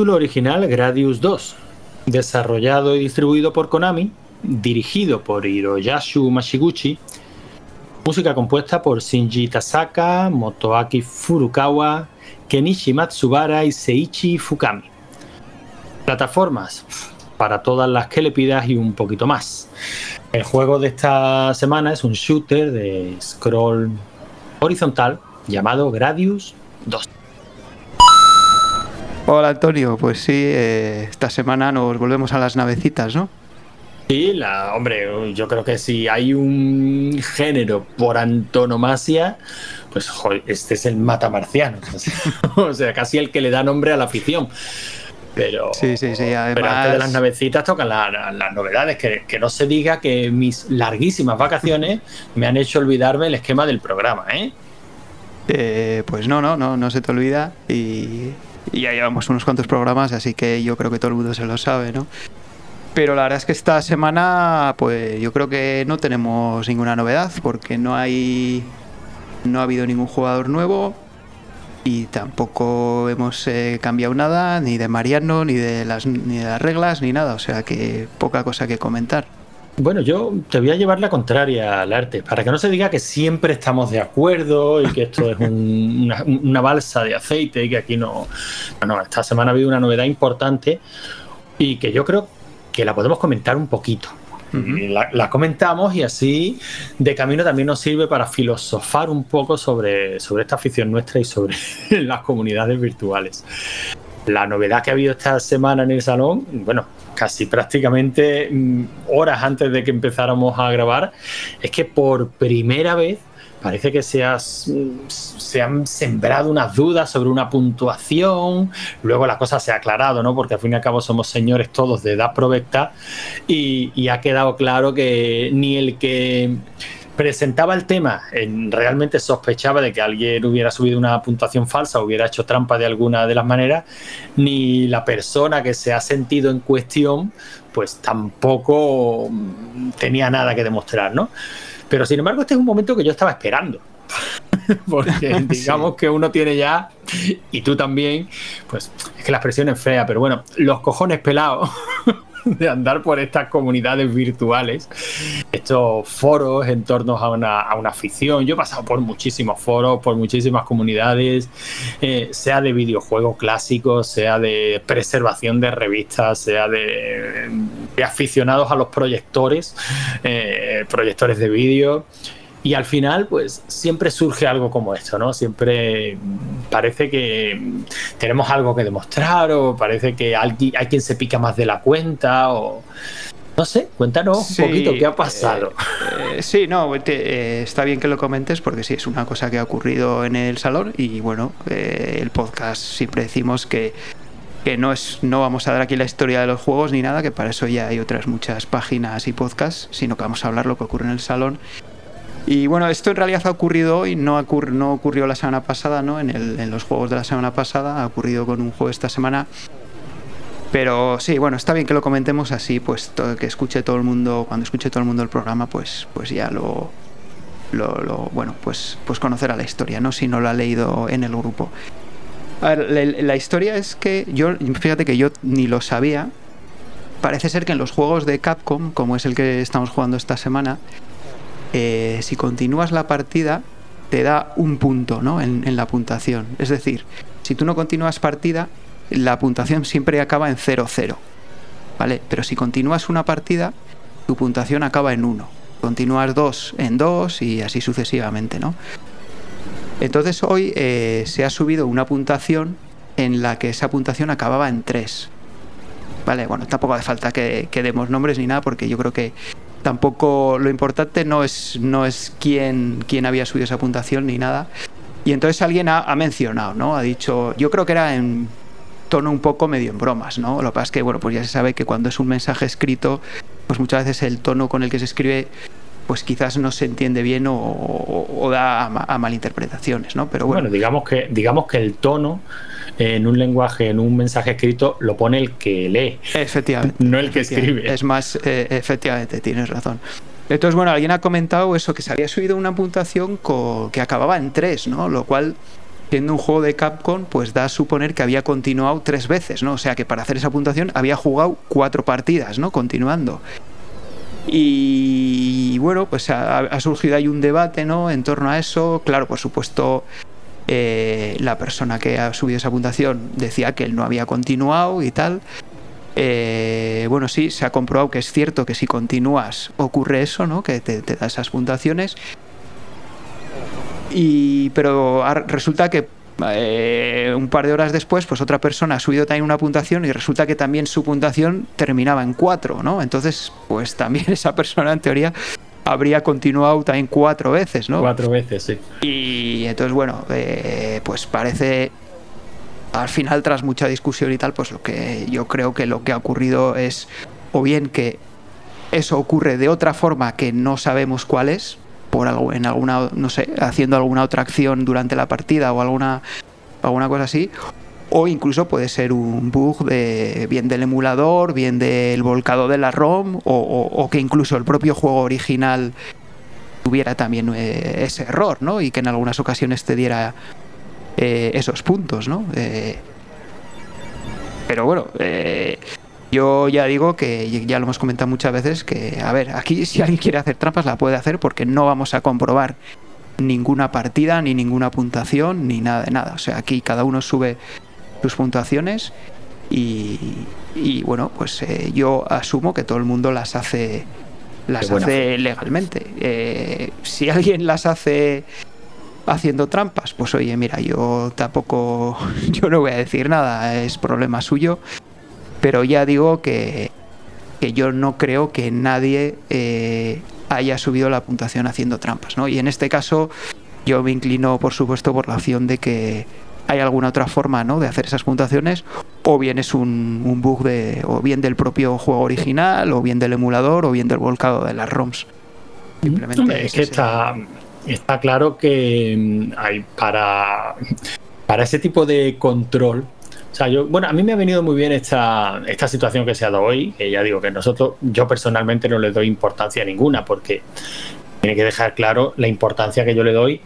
Título original Gradius 2, desarrollado y distribuido por Konami, dirigido por Hiroyasu Mashiguchi, música compuesta por Shinji Tasaka, Motoaki Furukawa, Kenichi Matsubara y Seiichi Fukami. Plataformas para todas las que le pidas y un poquito más. El juego de esta semana es un shooter de scroll horizontal llamado Gradius 2. Hola Antonio, pues sí, eh, esta semana nos volvemos a las navecitas, ¿no? Sí, la, hombre, yo creo que si hay un género por antonomasia, pues este es el matamarciano. o sea, casi el que le da nombre a la afición. Pero, sí, sí, sí. pero antes de las navecitas tocan las novedades. Que, que, no se diga que mis larguísimas vacaciones me han hecho olvidarme el esquema del programa, ¿eh? eh pues no, no, no, no se te olvida. Y y ya llevamos unos cuantos programas, así que yo creo que todo el mundo se lo sabe, ¿no? Pero la verdad es que esta semana, pues yo creo que no tenemos ninguna novedad, porque no hay. No ha habido ningún jugador nuevo y tampoco hemos eh, cambiado nada, ni de Mariano, ni de, las, ni de las reglas, ni nada. O sea que poca cosa que comentar. Bueno, yo te voy a llevar la contraria al arte, para que no se diga que siempre estamos de acuerdo y que esto es una, balsa de aceite y que aquí no, no. esta semana ha habido una novedad importante y que yo creo que la podemos comentar un poquito. la, comentamos y así de camino también nos sirve para filosofar un poco sobre, sobre esta afición nuestra y sobre las comunidades virtuales. La novedad que ha habido esta semana en el salón, bueno, casi prácticamente mm, horas antes de que empezáramos a grabar, es que por primera vez parece que se, mm, se, han sembrado unas dudas sobre una puntuación, luego la cosa se ha aclarado, ¿no? Porque al fin y al cabo somos señores todos de edad provecta y, y ha quedado claro que ni el que presentaba el tema, realmente sospechaba de que alguien hubiera subido una puntuación falsa, o hubiera hecho trampa de alguna de las maneras, ni la persona que se ha sentido en cuestión, pues tampoco mm, tenía nada que demostrar, ¿no? Pero sin embargo, este es un momento que yo estaba esperando. Porque digamos que uno tiene ya, y tú también, pues es que la expresión es fea, pero bueno, los cojones pelados de andar por estas comunidades virtuales, estos foros en torno a una, a una afición. Yo he pasado por muchísimos foros, por muchísimas comunidades, eh, sea de videojuegos clásicos, sea de preservación de revistas, sea de, aficionados a los proyectores, eh, proyectores de vídeo. Y al final, pues siempre surge algo como esto, ¿no? Siempre parece que tenemos algo que demostrar o parece que hay quien se pica más de la cuenta o... No sé, cuéntanos un poquito qué ha pasado. Eh, eh, sí, no, eh, está bien que lo comentes porque sí, es una cosa que ha ocurrido en el salón y bueno, el podcast siempre decimos que, que no, es, no vamos a dar aquí la historia de los juegos ni nada, que para eso ya hay otras muchas páginas y podcasts, sino que vamos a hablar lo que ocurre en el salón y bueno, esto en realidad ha ocurrido hoy, no, ocurrió la semana pasada, ¿no? En, los juegos de la semana pasada, ha ocurrido con un juego esta semana. Pero sí, bueno, está bien que lo comentemos así, pues que escuche todo el mundo, cuando escuche todo el mundo el programa, pues, pues ya lo, lo, bueno, pues, pues conocerá la historia, ¿no? Si no lo ha leído en el grupo. A ver, la, historia es que yo, fíjate que yo ni lo sabía. Parece ser que en los juegos de Capcom, como es el que estamos jugando esta semana, eh, si continúas la partida, te da un punto ¿no? en, la puntuación. Es decir, si tú no continúas partida, la puntuación siempre acaba en 0-0. ¿Vale? Pero si continúas una partida, tu puntuación acaba en 1. Continúas 2 en 2 y así sucesivamente, ¿no? Entonces hoy eh, se ha subido una puntuación en la que esa puntuación acababa en 3. Vale, bueno, tampoco hace falta que, que, demos nombres ni nada porque yo creo que tampoco lo importante no es, no es quién, quién había subido esa puntuación ni nada. Y entonces alguien ha, mencionado, ¿no? Ha dicho, yo creo que era en tono un poco medio en bromas, ¿no? Lo que pasa es que, bueno, pues ya se sabe que cuando es un mensaje escrito, pues muchas veces el tono con el que se escribe pues quizás no se entiende bien o, da a, malinterpretaciones, ¿no? Pero bueno. digamos que digamos que el tono en un lenguaje, en un mensaje escrito, lo pone el que lee. Efectivamente. No el que escribe. Es más, eh, efectivamente, tienes razón. Entonces, bueno, alguien ha comentado eso, que se había subido una puntuación que acababa en 3, ¿no? Lo cual siendo un juego de Capcom, pues da a suponer que había continuado tres veces, ¿no? O sea que para hacer esa puntuación había jugado cuatro partidas, ¿no? Continuando. Y bueno, pues ha, surgido ahí un debate, ¿no? En torno a eso. Claro, por supuesto, eh, la persona que ha subido esa puntuación decía que él no había continuado y tal. Eh, bueno, sí, se ha comprobado que es cierto que si continúas ocurre eso, ¿no? Que te, te da esas puntuaciones. Y, pero resulta que eh, un par de horas después, pues otra persona ha subido también una puntuación y resulta que también su puntuación terminaba en 4, ¿no? Entonces, pues también esa persona en teoría habría continuado también cuatro veces, ¿no? Cuatro veces, sí. Y entonces, bueno, eh, pues parece al final, tras mucha discusión y tal, pues lo que yo creo que lo que ha ocurrido es o bien que eso ocurre de otra forma que no sabemos cuál es, por algo, en alguna, no sé, haciendo alguna otra acción durante la partida o alguna, alguna cosa así, o incluso puede ser un bug de bien del emulador, bien del volcado de la ROM, o, que incluso el propio juego original tuviera también eh, ese error, ¿no? Y que en algunas ocasiones te diera eh, esos puntos, ¿no? Eh, pero bueno, yo ya digo que ya lo hemos comentado muchas veces que, a ver, aquí si alguien quiere hacer trampas la puede hacer porque no vamos a comprobar ninguna partida, ni ninguna puntuación, ni nada de nada. O sea, aquí cada uno sube sus puntuaciones y, bueno, pues eh, yo asumo que todo el mundo las hace las hace legalmente. Eh, si alguien las hace haciendo trampas, pues oye, mira, yo tampoco, yo no voy a decir nada, es problema suyo pero ya digo que, yo no creo que nadie eh, haya subido la puntuación haciendo trampas, ¿no? Y en este caso yo me inclino, por supuesto, por la opción de que hay alguna otra forma ¿no? de hacer esas puntuaciones, o bien es un, bug de, o bien del propio juego original, o bien del emulador, o bien del volcado de las ROMs. Simplemente es que está, está claro que mm, hay para, para ese tipo de control o sea, yo, bueno, a mí me ha venido muy bien esta, esta situación que se ha dado hoy, que ya digo que nosotros, yo personalmente no le doy importancia ninguna, porque tiene que dejar claro la importancia que yo le doy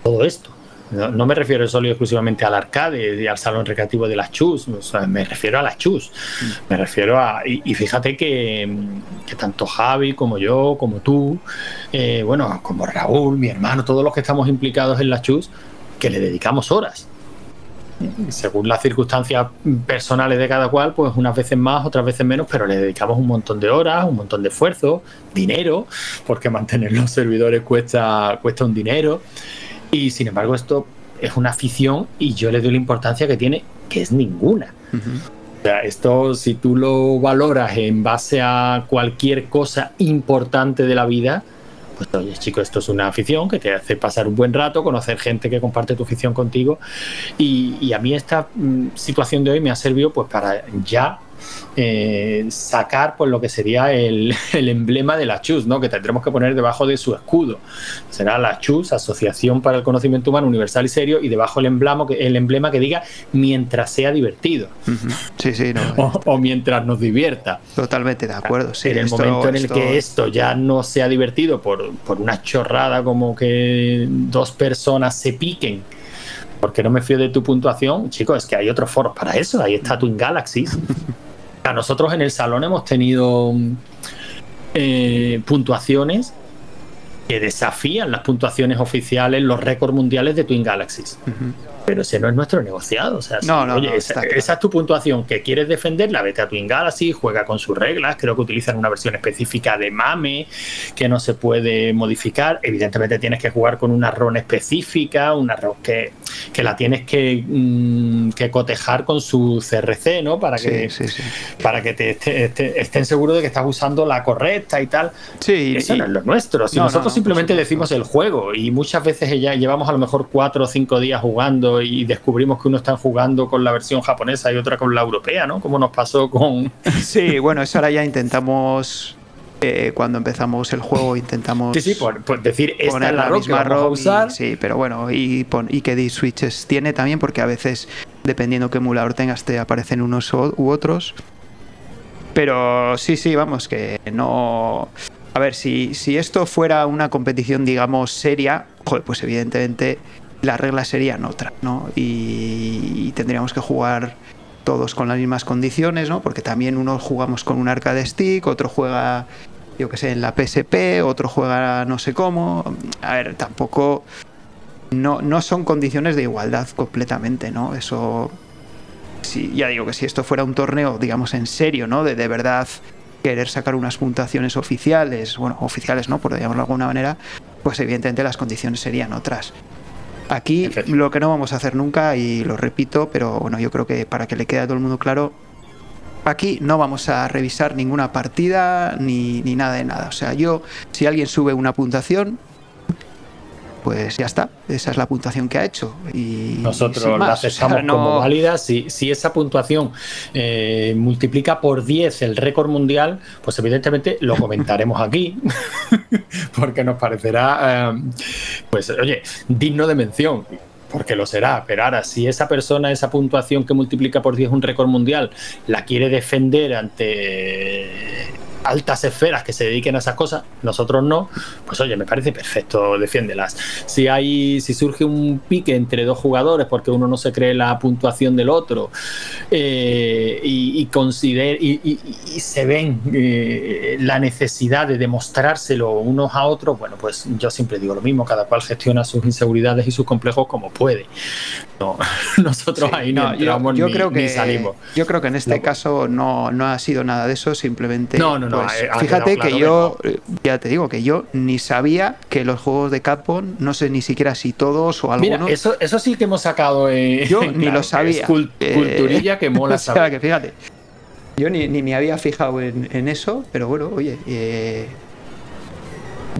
a todo esto. No, me refiero solo y exclusivamente al arcade y al salón recreativo de las chus, me refiero a las chus. Me refiero a. Y, fíjate que, tanto Javi como yo, como tú, eh, bueno, como Raúl, mi hermano, todos los que estamos implicados en las chus, que le dedicamos horas según las circunstancias personales de cada cual, pues unas veces más, otras veces menos, pero le dedicamos un montón de horas, un montón de esfuerzo, dinero, porque mantener los servidores cuesta, cuesta un dinero. Y sin embargo, esto es una afición y yo le doy la importancia que tiene, que es ninguna. O sea, esto, si tú lo valoras en base a cualquier cosa importante de la vida, pues oye, chico, esto es una afición que te hace pasar un buen rato, conocer gente que comparte tu afición contigo. Y, a mí esta mm, situación de hoy me ha servido pues para ya eh, sacar pues lo que sería el, emblema de la CHUS, ¿no? que tendremos que poner debajo de su escudo. Será la CHUS, Asociación para el Conocimiento Humano Universal y Serio, y debajo el emblema, el emblema que diga mientras sea divertido. Sí, sí, no. o, mientras nos divierta. Totalmente de acuerdo. Sí, en el momento en el que esto ya no sea divertido por, por una chorrada como que dos personas se piquen porque no me fío de tu puntuación, chicos, es que hay otros foros para eso. Ahí está Twin Galaxies. nosotros en el salón hemos tenido eh, puntuaciones que desafían las puntuaciones oficiales, los récords mundiales de Twin Galaxies pero ese no es nuestro negociado. O sea, oye, esa, es tu puntuación que quieres defenderla, vete a Twin Galaxy, juega con sus reglas. Creo que utilizan una versión específica de MAME que no se puede modificar. Evidentemente tienes que jugar con una RON específica, una RON que, que la tienes que, mm, que, cotejar con su CRC, ¿no? Para que, Para que te, estén seguros de que estás usando la correcta y tal. Sí, Eso no es lo nuestro. Si nosotros simplemente decimos el juego y muchas veces ya llevamos a lo mejor cuatro o cinco días jugando y descubrimos que uno está jugando con la versión japonesa y otra con la europea, ¿no? Como nos pasó con... Sí, bueno, eso ahora ya intentamos eh, cuando empezamos el juego intentamos sí, sí, por, decir esta es la, misma ROM usar. sí, pero bueno, y, y qué switches tiene también, porque a veces, dependiendo qué emulador tengas, te aparecen unos u otros. Pero sí, sí, vamos, que no. A ver, si, si esto fuera una competición, digamos, seria, pues evidentemente las reglas serían otras, ¿no? Y, tendríamos que jugar todos con las mismas condiciones, ¿no? Porque también uno jugamos con un arcade stick, otro juega, yo qué sé, en la PSP, otro juega no sé cómo. A ver, tampoco. No, no son condiciones de igualdad completamente, ¿no? Eso. Sí, ya digo que si esto fuera un torneo, digamos, en serio, ¿no? De, de verdad querer sacar unas puntuaciones oficiales, bueno, oficiales, ¿no? Por llamarlo de alguna manera, pues evidentemente las condiciones serían otras. Aquí lo que no vamos a hacer nunca, y lo repito, pero bueno, yo creo que para que le quede a todo el mundo claro, aquí no vamos a revisar ninguna partida ni, ni nada de nada. O sea, yo, si alguien sube una puntuación, pues ya está, esa es la puntuación que ha hecho. Y nosotros la aceptamos como válida. Si, si, esa puntuación eh, multiplica por 10 el récord mundial, pues evidentemente lo comentaremos aquí, porque nos parecerá, eh, pues oye, digno de mención porque lo será, pero ahora si esa persona, esa puntuación que multiplica por 10 un récord mundial, la quiere defender ante altas esferas que se dediquen a esas cosas, nosotros no, pues oye, me parece perfecto, defiéndelas. Si hay, si surge un pique entre dos jugadores porque uno no se cree la puntuación del otro eh, y, y, y, se ven eh, la necesidad de demostrárselo unos a otros, bueno, pues yo siempre digo lo mismo, cada cual gestiona sus inseguridades y sus complejos como puede. No, nosotros ahí no, entramos yo, creo que, salimos. Yo creo que en este caso no, no ha sido nada de eso, simplemente. No, no, no pues, fíjate que yo, ya te digo, que yo ni sabía que los juegos de Capcom, no sé ni siquiera si todos o algunos. Mira, eso, eso sí que hemos sacado. Eh, yo ni lo sabía. Eh, culturilla que mola o que fíjate. Yo ni, ni me había fijado en, eso, pero bueno, oye. Eh,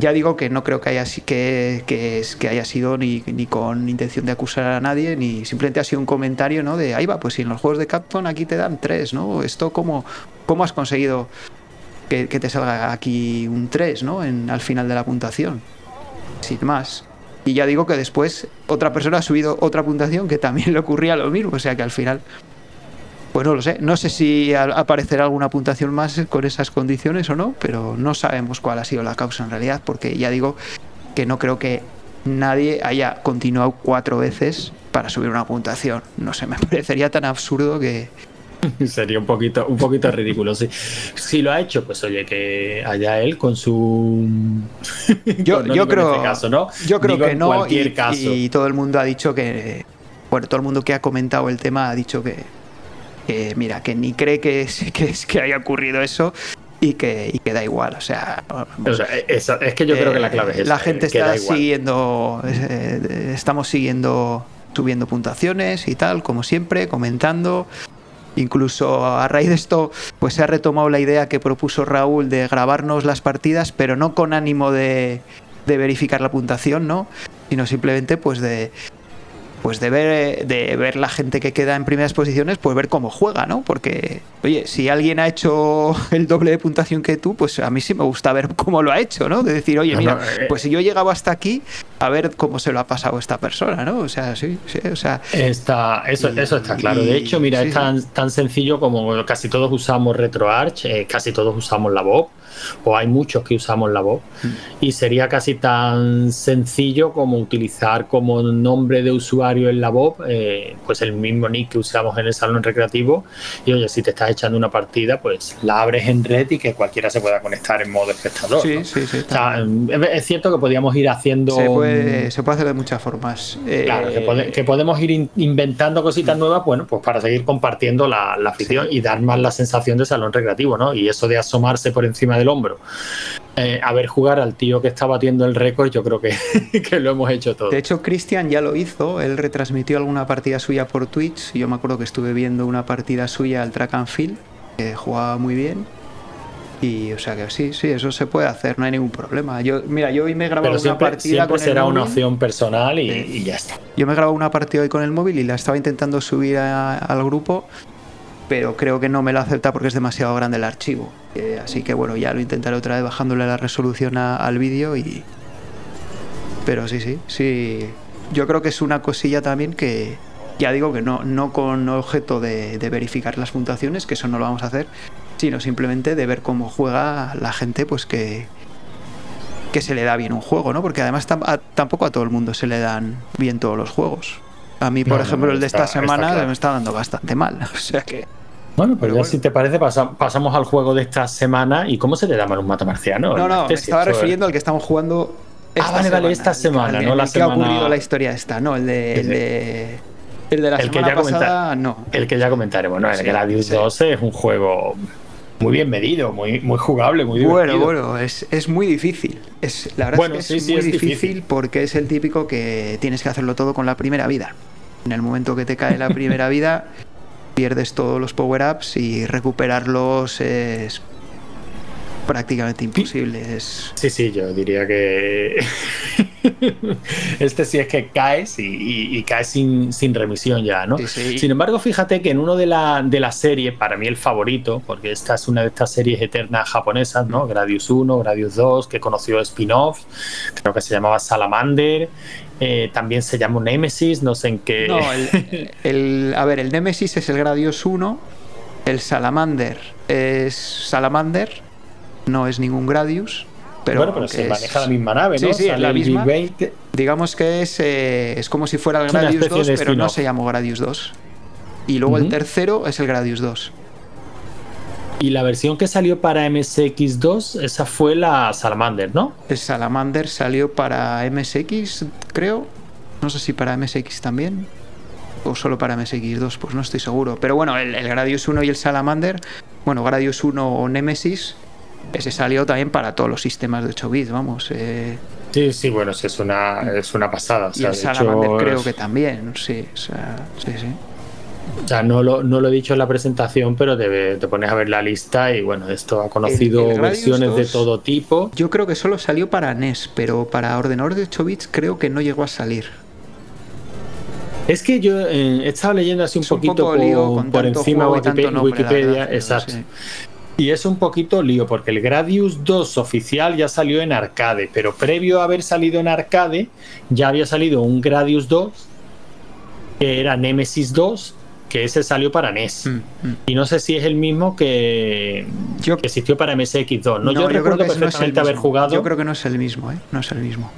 ya digo que no creo que haya, que, que, que haya sido ni, ni, con intención de acusar a nadie, ni simplemente ha sido un comentario, ¿no? De ahí va, pues si en los juegos de Capcom aquí te dan tres, ¿no? Esto, ¿cómo, cómo has conseguido que, te salga aquí un 3, ¿no? En, al final de la puntuación. Sin más. Y ya digo que después otra persona ha subido otra puntuación que también le ocurría lo mismo. O sea que al final. Pues no lo sé. No sé si aparecerá alguna puntuación más con esas condiciones o no, pero no sabemos cuál ha sido la causa en realidad, porque ya digo que no creo que nadie haya continuado cuatro veces para subir una puntuación. No sé, me parecería tan absurdo que, Sería un poquito, un poquito ridículo, sí. Si lo ha hecho, pues oye, que haya él con su. Yo, yo creo. Este caso, ¿no? Yo creo que no. Y, caso. y todo el mundo ha dicho que. Bueno, todo el mundo que ha comentado el tema ha dicho que. mira, que ni cree que, que, que haya ocurrido eso y que, y que da igual. O sea, es, que yo creo que la clave es. La gente está siguiendo. Eh, estamos siguiendo subiendo puntuaciones y tal, como siempre, comentando. Incluso a raíz de esto, pues se ha retomado la idea que propuso Raúl de grabarnos las partidas, pero no con ánimo de, de verificar la puntuación, ¿no? Sino simplemente pues de, pues de ver, de ver la gente que queda en primeras posiciones, pues ver cómo juega, ¿no? Porque, oye, si alguien ha hecho el doble de puntuación que tú, pues a mí sí me gusta ver cómo lo ha hecho, ¿no? De decir, oye, mira, eh, pues si yo he llegado hasta aquí, a ver cómo se lo ha pasado esta persona, ¿no? O sea, sí, sí, o sea... Está, eso, eso está claro. De hecho, mira, es tan, tan sencillo como casi todos usamos RetroArch, eh, casi todos usamos la Bob o hay muchos que usamos la voz, mm. y sería casi tan sencillo como utilizar como nombre de usuario en la voz, eh, pues el mismo nick que usamos en el salón recreativo, y oye, si te estás echando una partida, pues la abres en red y que cualquiera se pueda conectar en modo espectador. Sí, sí, sí. es cierto que podríamos ir haciendo... Se puede, se puede hacer de muchas formas. Claro, que, podemos ir inventando cositas nuevas, bueno, pues para seguir compartiendo la, la afición y dar más la sensación de salón recreativo, ¿no? Y eso de asomarse por encima de hombro. Eh, a ver jugar al tío que está batiendo el récord, yo creo que, que lo hemos hecho todo. De hecho, Cristian ya lo hizo, él retransmitió alguna partida suya por Twitch. Yo me acuerdo que estuve viendo una partida suya al track and field, que jugaba muy bien. Y o sea que sí, sí, eso se puede hacer, no hay ningún problema. Yo, mira, yo hoy me he grabado una partida con será una opción personal y, ya está. Yo me he grabado una partida hoy con el móvil y la estaba intentando subir al grupo pero creo que no me lo acepta porque es demasiado grande el archivo. Eh, así que bueno, ya lo intentaré otra vez bajándole la resolución al vídeo y... Pero sí, sí, sí. Yo creo que es una cosilla también que, ya digo que no, no con objeto de, verificar las puntuaciones, que eso no lo vamos a hacer, sino simplemente de ver cómo juega la gente, pues que, que se le da bien un juego, ¿no? Porque además tampoco a todo el mundo se le dan bien todos los juegos. A mí, por ejemplo, el de esta semana me está dando bastante mal. O sea que. Bueno, pues ya si te parece, pasamos al juego de esta semana. ¿Y cómo se le da mal un mata marciano? No, no, me estaba refiriendo al que estamos jugando. Esta ah, vale, vale, esta semana, no la semana. ha ocurrido la historia esta, no, el de. El de... El de la el semana que ya pasada, no. El que ya comentaremos, ¿no? El Gradius 12 es un juego muy bien medido, muy, muy jugable, muy divertido. Bueno, bueno, es, es muy difícil. Es, la verdad es que es muy difícil, porque es el típico que tienes que hacerlo todo con la primera vida. En el momento que te cae la primera vida, pierdes todos los power-ups y recuperarlos es prácticamente imposible. Sí, sí, yo diría que este sí es que caes y, caes sin, remisión ya, ¿no? Sin embargo, fíjate que en uno de las de la series, para mí el favorito, porque esta es una de estas series eternas japonesas, ¿no? Gradius 1, Gradius 2, que conoció spin-offs, creo que se llamaba Salamander, eh, también se llama Nemesis, no sé en qué. No, el, a ver, el Nemesis es el Gradius 1, el Salamander es Salamander, no es ningún Gradius. Pero bueno, pero se maneja la misma nave, ¿no? Sí, sí, es la misma. Digamos que es, eh, es como si fuera el Gradius 2, pero no se llamó Gradius 2. Y luego el tercero es el Gradius 2. Y la versión que salió para MSX2, esa fue la Salamander, ¿no? El Salamander salió para MSX, creo. No sé si para MSX también. O solo para MSX2, pues no estoy seguro. Pero bueno, el, el Gradius 1 y el Salamander, bueno, Gradius 1 o Nemesis, ese salió también para todos los sistemas de 8 bits, vamos. Eh. Sí, sí, bueno, es una, es una pasada. y el Salamander creo que también, sí, sí, sí. O sea, no lo, no lo he dicho en la presentación, pero te, te pones a ver la lista y bueno, esto ha conocido versiones de todo tipo. Yo creo que solo salió para NES, pero para ordenador de 8 bits creo que no llegó a salir. Es que yo eh, he estado leyendo así un poquito por, encima de Wikipedia, exacto. Y es un poquito lío, porque el Gradius 2 oficial ya salió en arcade, pero previo a haber salido en arcade, ya había salido un Gradius 2, que era Nemesis 2, que ese salió para NES. Mm, mm. Y no sé si es el mismo que, que existió para MSX2. No, yo, recuerdo perfectamente haber jugado. Yo creo que no es el mismo, ¿eh? No es el mismo.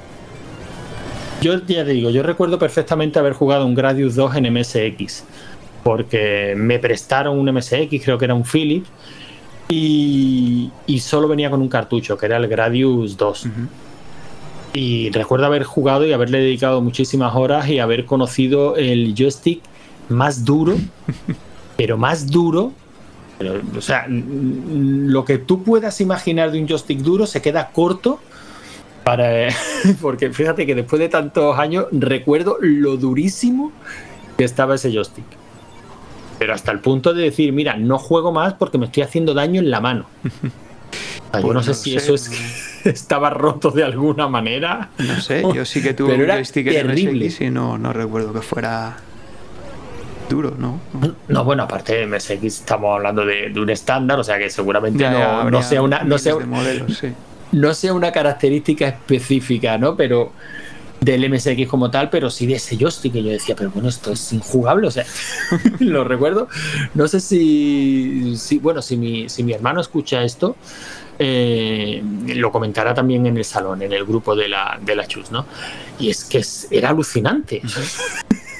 Yo ya te digo, yo recuerdo perfectamente haber jugado un Gradius 2 en MSX. Porque me prestaron un MSX, creo que era un Philips y, solo venía con un cartucho, que era el Gradius 2. Y recuerdo haber jugado y haberle dedicado muchísimas horas y haber conocido el joystick más duro, pero más duro. o sea, lo que tú puedas imaginar de un joystick duro se queda corto para, porque fíjate que después de tantos años recuerdo lo durísimo que estaba ese joystick pero hasta el punto de decir, mira, no juego más porque me estoy haciendo daño en la mano. yo no sé si eso es que estaba roto de alguna manera. No sé, yo sí que tuve un joystick terrible. y no, no recuerdo que fuera duro, ¿no? No, bueno, aparte de MSX estamos hablando de, un estándar, o sea que seguramente no, sea una no sea, no sea una característica específica, ¿no? Pero del MSX como tal, pero sí de ese joystick que yo decía, pero bueno, esto es injugable, o sea, lo recuerdo. No sé si, si bueno, si mi, si mi hermano escucha esto, eh, lo comentará también en el salón, en el grupo de la, de la Chus, ¿no? Y es que era alucinante.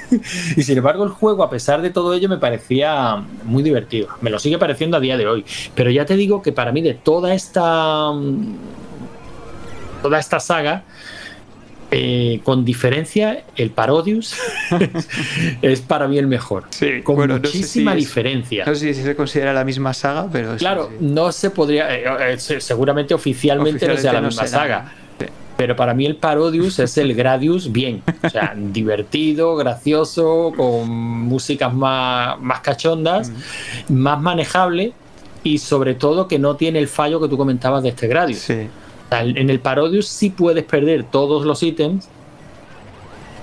y sin embargo el juego, a pesar de todo ello, me parecía muy divertido. Me lo sigue pareciendo a día de hoy. Pero ya te digo que para mí de toda esta... Toda esta saga, eh, con diferencia, el Parodius es para mí el mejor. con muchísima diferencia. No sé si se considera la misma saga, pero. Claro, no se podría. Eh, eh, seguramente oficialmente, no sea la misma saga. Pero para mí el Parodius es el Gradius bien. O sea, divertido, gracioso, con músicas más, más cachondas, más manejable y sobre todo que no tiene el fallo que tú comentabas de este Gradius. Sí en el Parodius sí puedes perder todos los ítems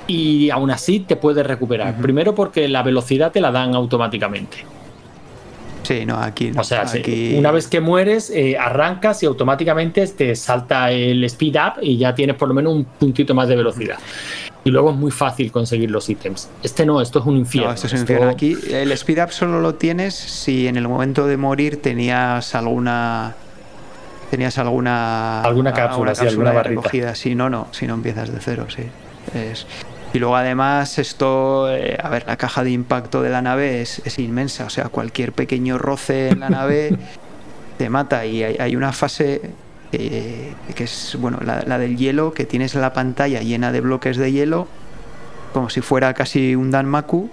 y aún así te puedes recuperar. Primero porque la velocidad te la dan automáticamente. Sí, no, aquí no. O sea, una vez que mueres, eh, arrancas y automáticamente te salta el speed up y ya tienes por lo menos un puntito más de velocidad. Y luego es muy fácil conseguir los ítems. Este no, esto es un infierno. esto es un infierno. Aquí el speed up solo lo tienes si en el momento de morir tenías alguna tenías alguna alguna cápsula, sí, alguna recogida. Si no, no, si no empiezas de cero, sí. Y luego además esto, eh, a ver, la caja de impacto de la nave es, es, inmensa, o sea, cualquier pequeño roce en la nave te mata. Y hay, una fase eh, que es, bueno, la, la, del hielo, que tienes la pantalla llena de bloques de hielo, como si fuera casi un Danmaku,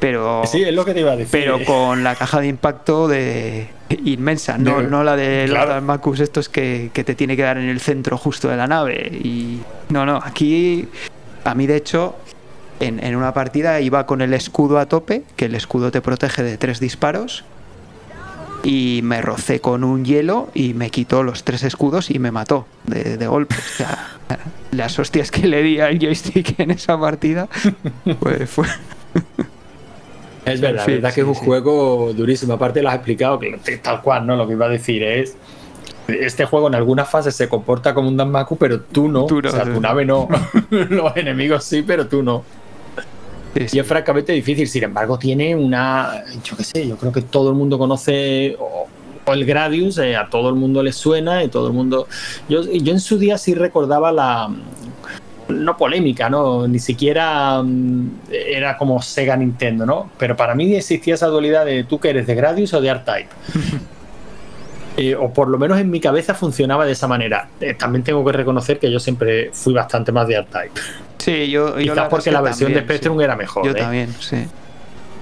pero sí, es lo que te iba a decir. pero con la caja de impacto de inmensa no, no la de los Danmakus estos que, que, te tiene que dar en el centro justo de la nave. Y no no aquí a mí de hecho en, en una partida iba con el escudo a tope que el escudo te protege de tres disparos y me rocé con un hielo y me quitó los tres escudos y me mató de, de golpe. O sea, las hostias que le di al joystick en esa partida pues fue... Es verdad, la verdad que es un juego durísimo. Aparte lo has explicado, que tal cual, ¿no? Lo que iba a decir es. Este juego en algunas fases se comporta como un Danmaku, pero tú no. o sea, tu nave no. Los enemigos sí, pero tú no. Y es francamente difícil. Sin embargo, tiene una. Yo qué sé, yo creo que todo el mundo conoce. O, el Gradius, eh, a todo el mundo le suena y todo el mundo. Yo, yo en su día sí recordaba la, no polémica, ¿no? Ni siquiera mm, era como Sega Nintendo, ¿no? Pero para mí existía esa dualidad de tú que eres de Gradius o de R-Type. Eh, o por lo menos en mi cabeza funcionaba de esa manera. Eh, también tengo que reconocer que yo siempre fui bastante más de R-Type. Sí, yo. Quizás porque la versión de Spectrum era mejor. Yo ¿eh? también, sí.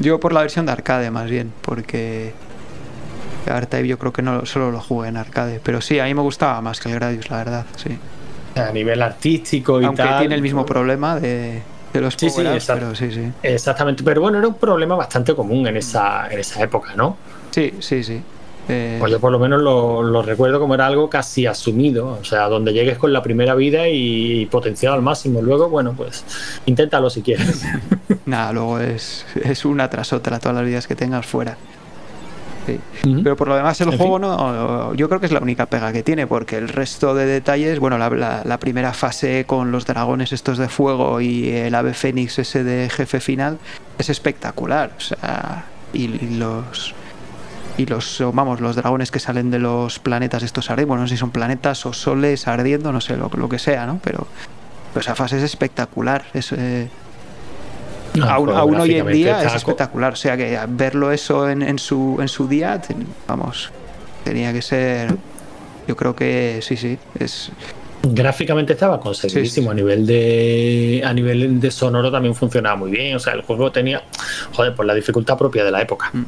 Yo por la versión de arcade, más bien, porque. R-Type yo creo que no solo lo jugué en arcade. Pero sí, a mí me gustaba más que el Gradius, la verdad, sí a nivel artístico y Aunque tal. tiene el mismo problema de, los sí, sí, pero sí, sí. Exactamente, pero bueno, era un problema bastante común en esa, en esa época, ¿no? Sí, sí, sí. Eh... Pues yo por lo menos lo, recuerdo como era algo casi asumido, o sea, donde llegues con la primera vida y, potenciado al máximo. Luego, bueno, pues inténtalo si quieres. Nada, luego es, es una tras otra, todas las vidas que tengas fuera. Pero por lo demás el juego no, yo creo que es la única pega que tiene, porque el resto de detalles, bueno, la, primera fase con los dragones estos de fuego y el ave fénix ese de jefe final es espectacular, o sea, y, los y los vamos los dragones que salen de los planetas estos ardiendo, bueno, no sé si son planetas o soles ardiendo, no sé lo, lo que sea, ¿no? Pero, esa fase es espectacular, es eh, aún, hoy en día es espectacular. O sea que verlo eso en, su, en su día, vamos, tenía que ser. Yo creo que sí, sí. Es, Gráficamente estaba conseguidísimo. A nivel de. A nivel de sonoro también funcionaba muy bien. O sea, el juego tenía. Joder, pues la dificultad propia de la época. Mm.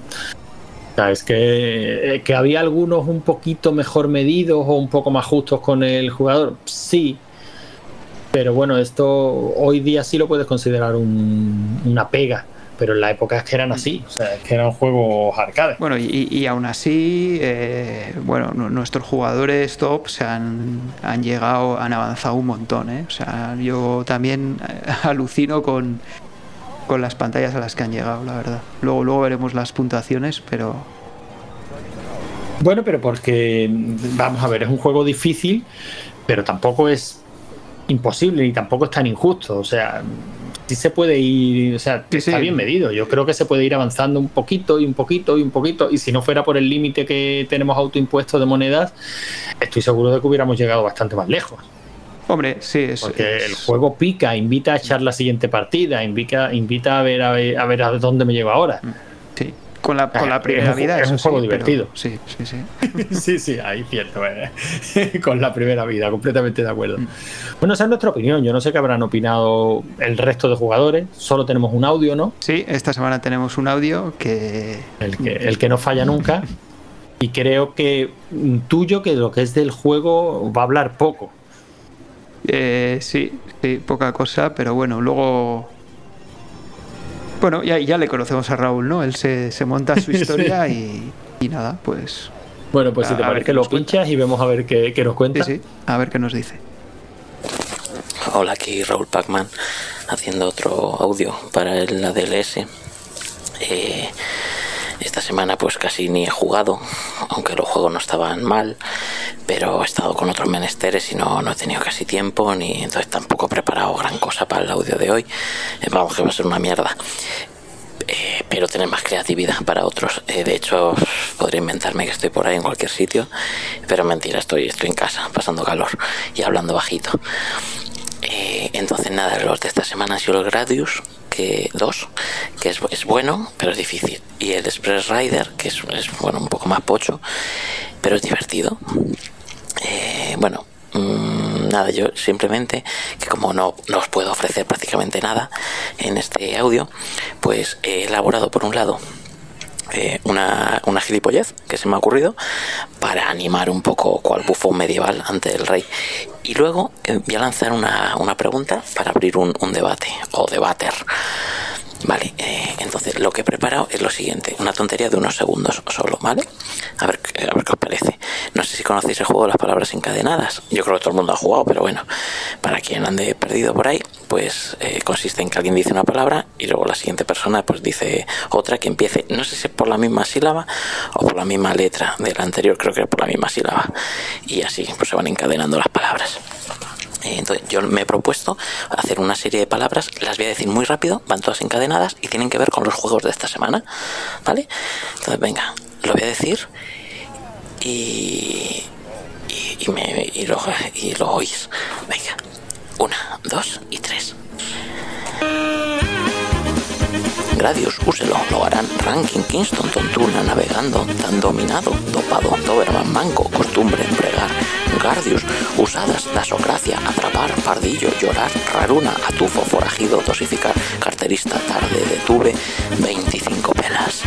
Sea, es que, eh, que había algunos un poquito mejor medidos o un poco más justos con el jugador. Sí, pero bueno, esto hoy día sí lo puedes considerar una pega pero en la época es que eran así, o sea, es que eran juegos arcade. Bueno, y, y aún así, eh, bueno, nuestros jugadores top se han, han, llegado, han avanzado un montón, ¿eh? O sea, yo también eh, alucino con, con las pantallas a las que han llegado, la verdad. Luego, luego veremos las puntuaciones, pero... Bueno, pero porque, vamos a ver, es un juego difícil, pero tampoco es imposible ni tampoco es tan injusto. O sea, sí se puede ir, o sea, está bien medido. Yo creo que se puede ir avanzando un poquito y un poquito y un poquito. Y si no fuera por el límite que tenemos autoimpuesto de monedas, estoy seguro de que hubiéramos llegado bastante más lejos. Hombre, sí, es, porque el juego pica, invita a echar la siguiente partida, invita, invita a ver a ver a, ver a dónde me llevo ahora. Sí con la, con la primera vida. Es un juego divertido. sí, sí, sí. sí, sí, ahí cierto. Eh. con la primera vida, completamente de acuerdo. Mm. Bueno, esa es nuestra opinión. Yo no sé qué habrán opinado el resto de jugadores. Solo tenemos un audio, ¿no? Sí, esta semana tenemos un audio que. El que, el que no falla nunca. Y creo que tuyo, que lo que es del juego, va a hablar poco. Eh, sí, sí, poca cosa, pero bueno, luego bueno, ya, ya le conocemos a Raúl, ¿no? Él se, monta su historia y, nada, pues. Bueno, pues si te parece, lo pinchas y vemos a ver qué, nos cuenta. Sí, sí, a ver qué nos dice. Hola, aquí Raúl Pacman haciendo otro audio para el ADLS. Eh, esta semana pues casi ni he jugado, aunque los juegos no estaban mal, pero he estado con otros menesteres y no, no he tenido casi tiempo, ni entonces tampoco he preparado gran cosa para el audio de hoy. Eh, vamos que va a ser una mierda. eh, pero tener más creatividad para otros. Eh, de hecho, podría inventarme que estoy por ahí en cualquier sitio, pero mentira, estoy, estoy en casa, pasando calor y hablando bajito. Entonces, nada, los de esta semana han sido el Gradius, que dos, que es, es, bueno, pero es difícil. Y el Express Rider, que es, es bueno, un poco más pocho, pero es divertido. Bueno, mmm, nada, yo simplemente que como no, no, os puedo ofrecer prácticamente nada en este audio, pues he elaborado por un lado eh, una, una gilipollez que se me ha ocurrido para animar un poco cual bufón medieval ante el rey. Y luego eh, voy a lanzar una, una, pregunta para abrir un, un debate o debater. Vale, eh, entonces lo que he preparado es lo siguiente, una tontería de unos segundos solo, ¿vale? A ver, a ver qué os parece. No sé si conocéis el juego de las palabras encadenadas. Yo creo que todo el mundo ha jugado, pero bueno, para quien ande perdido por ahí, pues eh, consiste en que alguien dice una palabra y luego la siguiente persona pues dice otra que empiece, no sé si por la misma sílaba o por la misma letra de la anterior, creo que era por la misma sílaba. Y así pues se van encadenando las palabras. Entonces yo me he propuesto hacer una serie de palabras, las voy a decir muy rápido, van todas encadenadas y tienen que ver con los juegos de esta semana, ¿vale? Entonces venga, lo voy a decir y, y, me, y, lo, y lo oís. Venga, una, dos y tres. Gradius, úselo, lo harán Ranking, Kingston, Tontuna, Navegando, Tan Dominado, Topado, Doberman, Manco, Costumbre, Pregar, Gardius, Usadas, Dasocracia, Atrapar, Pardillo, Llorar, Raruna, Atufo, Forajido, Dosificar, Carterista, Tarde, Detuve, 25 pelas.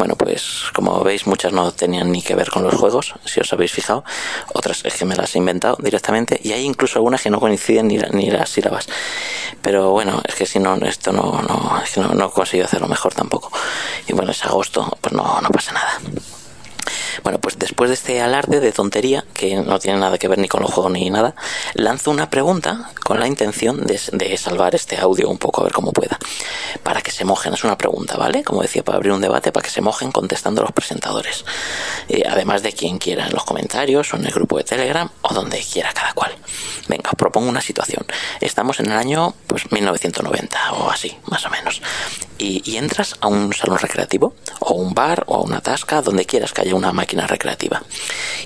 Bueno, pues como veis muchas no tenían ni que ver con los juegos, si os habéis fijado. Otras es que me las he inventado directamente y hay incluso algunas que no coinciden ni, ni las sílabas. Pero bueno, es que si no, esto no, no, no he conseguido hacerlo mejor tampoco. Y bueno, es agosto, pues no, no pasa nada. Bueno, pues después de este alarde de tontería, que no tiene nada que ver ni con los juegos ni nada, lanzo una pregunta con la intención de, de, salvar este audio un poco, a ver cómo pueda. Para que se mojen, es una pregunta, ¿vale? Como decía, para abrir un debate, para que se mojen contestando a los presentadores. Eh, además de quien quiera en los comentarios o en el grupo de Telegram o donde quiera cada cual. Venga, os propongo una situación. Estamos en el año pues 1990 o así, más o menos. Y, y entras a un salón recreativo o un bar o a una tasca, donde quieras que haya una máquina recreativa.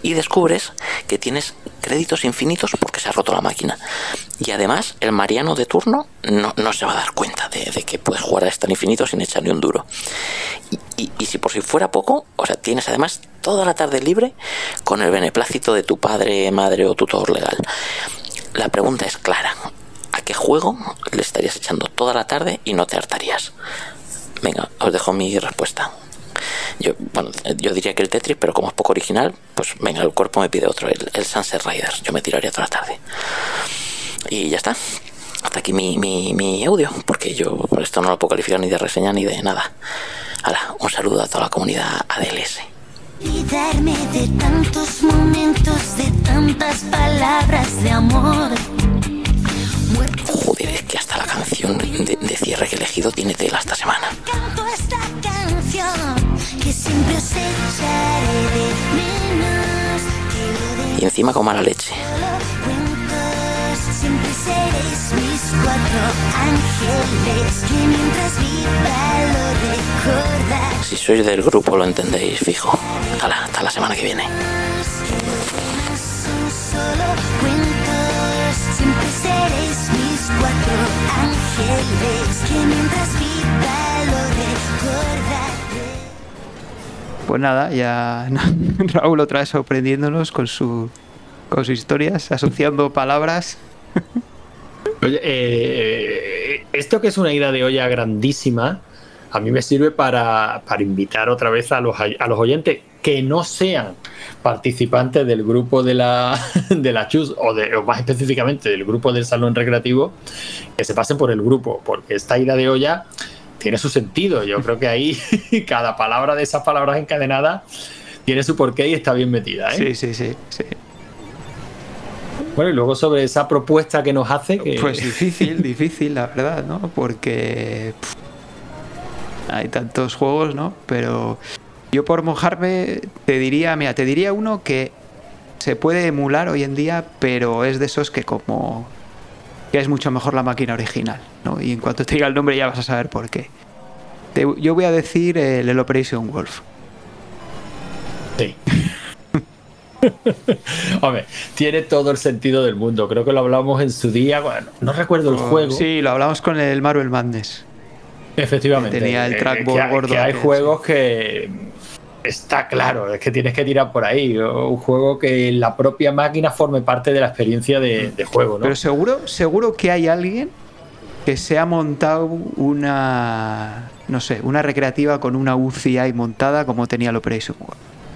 Y descubres que tienes créditos infinitos porque se ha roto la máquina. Y además, el Mariano de turno no, no se va a dar cuenta de, que puedes jugar a estar infinito sin echarle un duro. Y, y, y, si por si fuera poco, o sea, tienes además toda la tarde libre con el beneplácito de tu padre, madre o tutor legal. La pregunta es clara. ¿A qué juego le estarías echando toda la tarde y no te hartarías? Venga, os dejo mi respuesta. Yo, bueno, yo diría que el Tetris, pero como es poco original, pues venga, el cuerpo me pide otro, el, el Sunset Riders. Yo me tiraría toda la tarde. Y ya está. Hasta aquí mi, mi, mi audio, porque yo esto no lo puedo calificar ni de reseña ni de nada. Hala, un saludo a toda la comunidad ADLS. Olvidarme de tantos momentos, de tantas palabras de amor. Joder, es que hasta la canción de, de cierre que he elegido tiene tela esta semana. Canto esta canción que siempre os echaré de menos. Que lo Y encima con mala leche. cuentos, siempre seréis mis cuatro ángeles. Que mientras viva lo recordaré. Si sois del grupo lo entendéis, fijo. Hala, hasta la semana que viene. Son solo cuentos, siempre seréis mis cuatro ángeles. Que mientras viva Pues nada, ya Raúl otra vez sorprendiéndonos con, su, con sus historias, asociando palabras. Oye, eh, esto que es una ida de olla grandísima, a mí me sirve para, para invitar otra vez a los, a los, oyentes que no sean participantes del grupo de la, de la Chus o, de, o más específicamente del grupo del Salón Recreativo, que se pasen por el grupo, porque esta ida de olla tiene su sentido. Yo creo que ahí cada palabra de esas palabras encadenadas tiene su porqué y está bien metida. ¿eh? Sí, sí, sí, sí. Bueno, y luego sobre esa propuesta que nos hace. Que... Pues difícil, difícil, la verdad, ¿no? Porque pff, hay tantos juegos, ¿no? Pero yo por mojarme te diría, mira, te diría uno que se puede emular hoy en día, pero es de esos que como que es mucho mejor la máquina original. ¿no? Y en cuanto te diga el nombre ya vas a saber por qué. Te- yo voy a decir el, el Operation Wolf. Sí. Hombre, tiene todo el sentido del mundo. Creo que lo hablamos en su día. Bueno, no recuerdo el juego. Sí, lo hablamos con el Marvel Madness. Efectivamente. Tenía el Eh, trackball que gordo que hay juegos que está claro, es que tienes que tirar por ahí. Un juego que la propia máquina forme parte de la experiencia de, de juego, ¿no? Pero seguro, seguro que hay alguien que se ha montado una, no sé, una recreativa con una UCI ahí montada como tenía el Operation.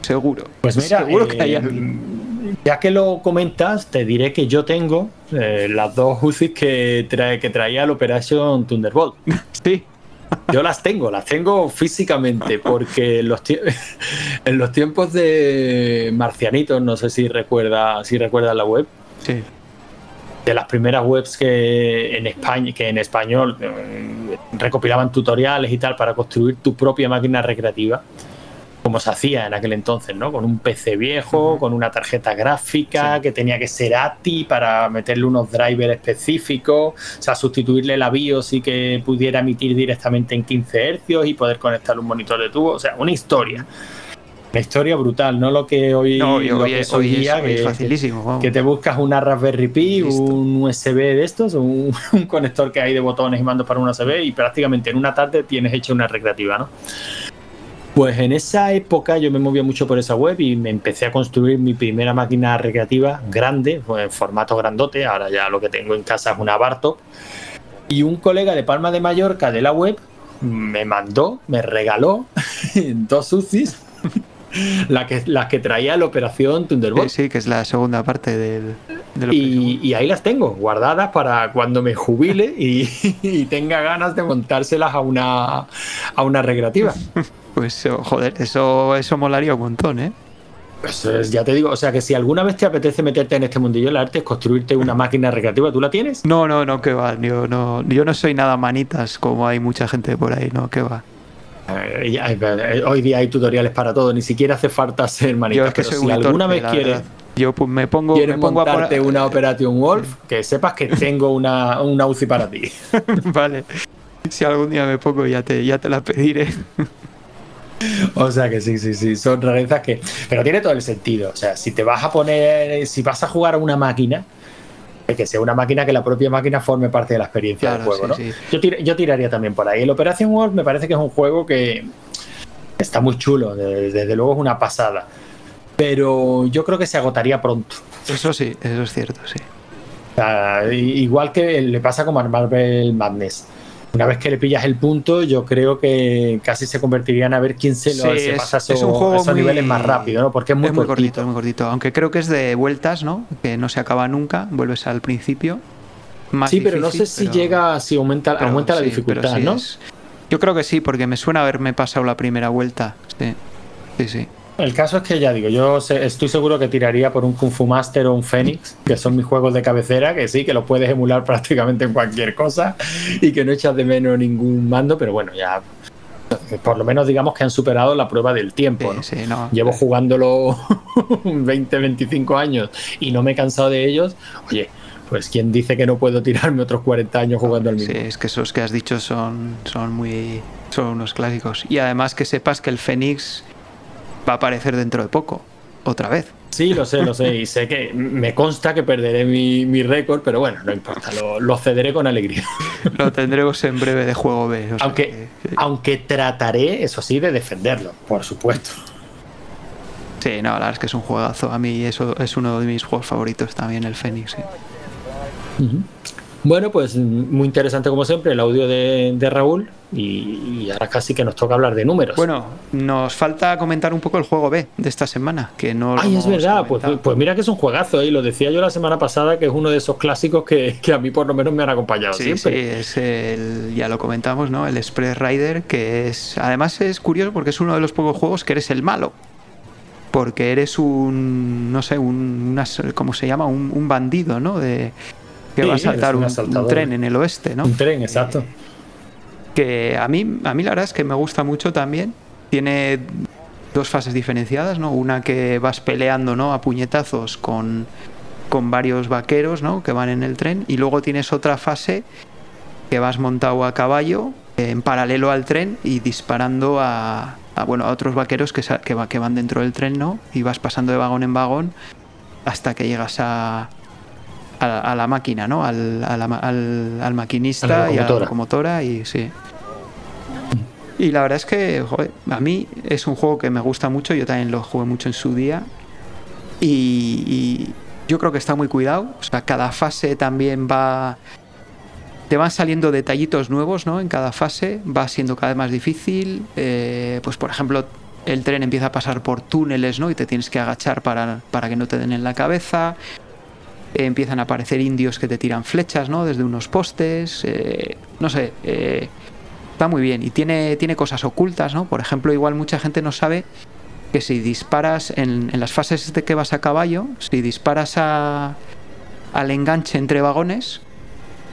Seguro. Pues mira, seguro que hay eh, ya que lo comentas, te diré que yo tengo eh, las dos UCIs que, trae, que traía el Operation Thunderbolt. Sí. Yo las tengo, las tengo físicamente, porque en los, en los tiempos de Marcianitos, no sé si recuerda, si recuerdas la web, Sí. De las primeras webs que en España, que en español eh, recopilaban tutoriales y tal para construir tu propia máquina recreativa, como se hacía en aquel entonces, ¿no? Con un PC viejo, con una tarjeta gráfica Sí. que tenía que ser ATI para meterle unos drivers específicos, o sea, sustituirle la BIOS y que pudiera emitir directamente en 15 hercios y poder conectarle un monitor de tubo, o sea, una historia. Una historia brutal, no lo que hoy, No, y lo hoy, que es, hoy es- día, hoy es que- facilísimo. vamos. que te buscas una Raspberry Pi, Listo. un USB de estos, un, un conector que hay de botones y mandos para una USB y prácticamente en una tarde tienes hecha una recreativa, ¿no? Pues en esa época yo me movía mucho por esa web y me empecé a construir mi primera máquina recreativa grande, pues, en formato grandote, ahora ya lo que tengo en casa es una Bartop. Y un colega de Palma de Mallorca de la web me mandó, me regaló dos UCIs, las que, las que traía la operación Thunderbolt. Sí, sí, que es la segunda parte del, Y, ahí las tengo, guardadas para cuando me jubile y, y tenga ganas de montárselas a una, a una recreativa. Pues, oh, joder, eso, eso molaría un montón, ¿eh? Pues es- ya te digo, o sea que si alguna vez te apetece meterte en este mundillo del arte, es construirte una máquina recreativa, ¿tú la tienes? No, no, no, que va. Yo no, yo no soy nada manitas como hay mucha gente por ahí, no, que va. Eh, ya, eh, hoy día hay tutoriales para todo, ni siquiera hace falta ser manita, Yo es que pero soy si alguna torpe, vez quieres. Yo pues, me pongo, me pongo a montarte por... una Operation Wolf, que sepas que tengo una, una UCI para ti. vale. Si algún día me pongo ya te, ya te la pediré. O sea que sí, sí, sí, son rarezas que... Pero tiene todo el sentido. O sea, si te vas a poner, si vas a jugar a una máquina, eh, que sea una máquina que la propia máquina forme parte de la experiencia del juego, sí, ¿no? sí. Yo, tir- yo tiraría también por ahí. El Operation Wolf me parece que es un juego que está muy chulo, de- desde luego es una pasada. Pero yo creo que se agotaría pronto. Eso sí, eso es cierto, sí. O sea, i- igual que le pasa como a Marvel Madness. Una vez que le pillas el punto, yo creo que casi se convertirían a ver quién se, lo, Sí, se es- pasa es esos, un juego esos muy- niveles más rápido, ¿no? Porque es muy, es muy cortito. muy cortito. Aunque creo que es de vueltas, ¿no? Que no se acaba nunca, vuelves al principio. Más Sí, pero no sé si pero- llega, si aumenta, pero aumenta la sí, dificultad, sí ¿no? es- Yo creo que sí, porque me suena haberme pasado la primera vuelta. Sí, sí. sí. El caso es que ya digo, yo estoy seguro que tiraría por un Kung Fu Master o un Phoenix, que son mis juegos de cabecera, que sí, que los puedes emular prácticamente en cualquier cosa y que no echas de menos ningún mando, pero bueno, ya por lo menos digamos que han superado la prueba del tiempo, ¿no? Sí, sí, no. Llevo jugándolo 20, 25 años y no me he cansado de ellos. Oye, pues quién dice que no puedo tirarme otros 40 años jugando al Sí, mismo. es que esos que has dicho son, son muy. son unos clásicos. Y además que sepas que el Fénix va a aparecer dentro de poco. Otra vez. Sí, lo sé, lo sé. Y sé que me consta que perderé mi, mi récord, pero bueno, no importa, lo, lo cederé con alegría. Lo tendremos en breve de juego B. o sea Aunque, que- aunque trataré, eso sí, de defenderlo, por supuesto. Sí, no, la verdad es que es un juegazo. A mí eso es uno de mis juegos favoritos también, el Fénix. sí. Bueno, pues muy interesante como siempre el audio de, de Raúl y, y ahora casi que nos toca hablar de números. Bueno, nos falta comentar un poco el juego B de esta semana, que no lo Ay, es verdad, pues, comentado. pues mira que es un juegazo, ¿eh? y lo decía yo la semana pasada, que es uno de esos clásicos que, que a mí por lo menos me han acompañado Sí, sí, siempre. es el, ya lo comentamos, ¿no? El Express Rider, que es, además es curioso porque es uno de los pocos juegos que eres el malo. Porque eres un, no sé, un, ¿cómo se llama? Un, un bandido, ¿no? De, que Sí, va a saltar un tren en el oeste, ¿no? Un tren, exacto. que a mí, a mí la verdad es que me gusta mucho también. Tiene dos fases diferenciadas, ¿no? Una que vas peleando, ¿no? A puñetazos con, con varios vaqueros, ¿no? Que van en el tren y luego tienes otra fase que vas montado a caballo eh, en paralelo al tren y disparando a, a, bueno a otros vaqueros que, sa- que, va- que van dentro del tren, ¿no? Y vas pasando de vagón en vagón hasta que llegas a, a, a la máquina, ¿no? Al, a la ma- al, al maquinista A y a la locomotora. locomotora y sí. Y la verdad es que joder, a mí es un juego que me gusta mucho, yo también lo jugué mucho en su día y, y yo creo que está muy cuidado, o sea, cada fase también va te van saliendo detallitos nuevos, ¿no? En cada fase va siendo cada vez más difícil, eh, pues por ejemplo el tren empieza a pasar por túneles, ¿no? Y te tienes que agachar para, para que no te den en la cabeza. Empiezan a aparecer indios que te tiran flechas, ¿no? Desde unos postes. eh, no sé. eh, está muy bien. Y tiene, tiene cosas ocultas, ¿no? Por ejemplo, igual mucha gente no sabe que si disparas en, las fases de que vas a caballo, si disparas al enganche entre vagones,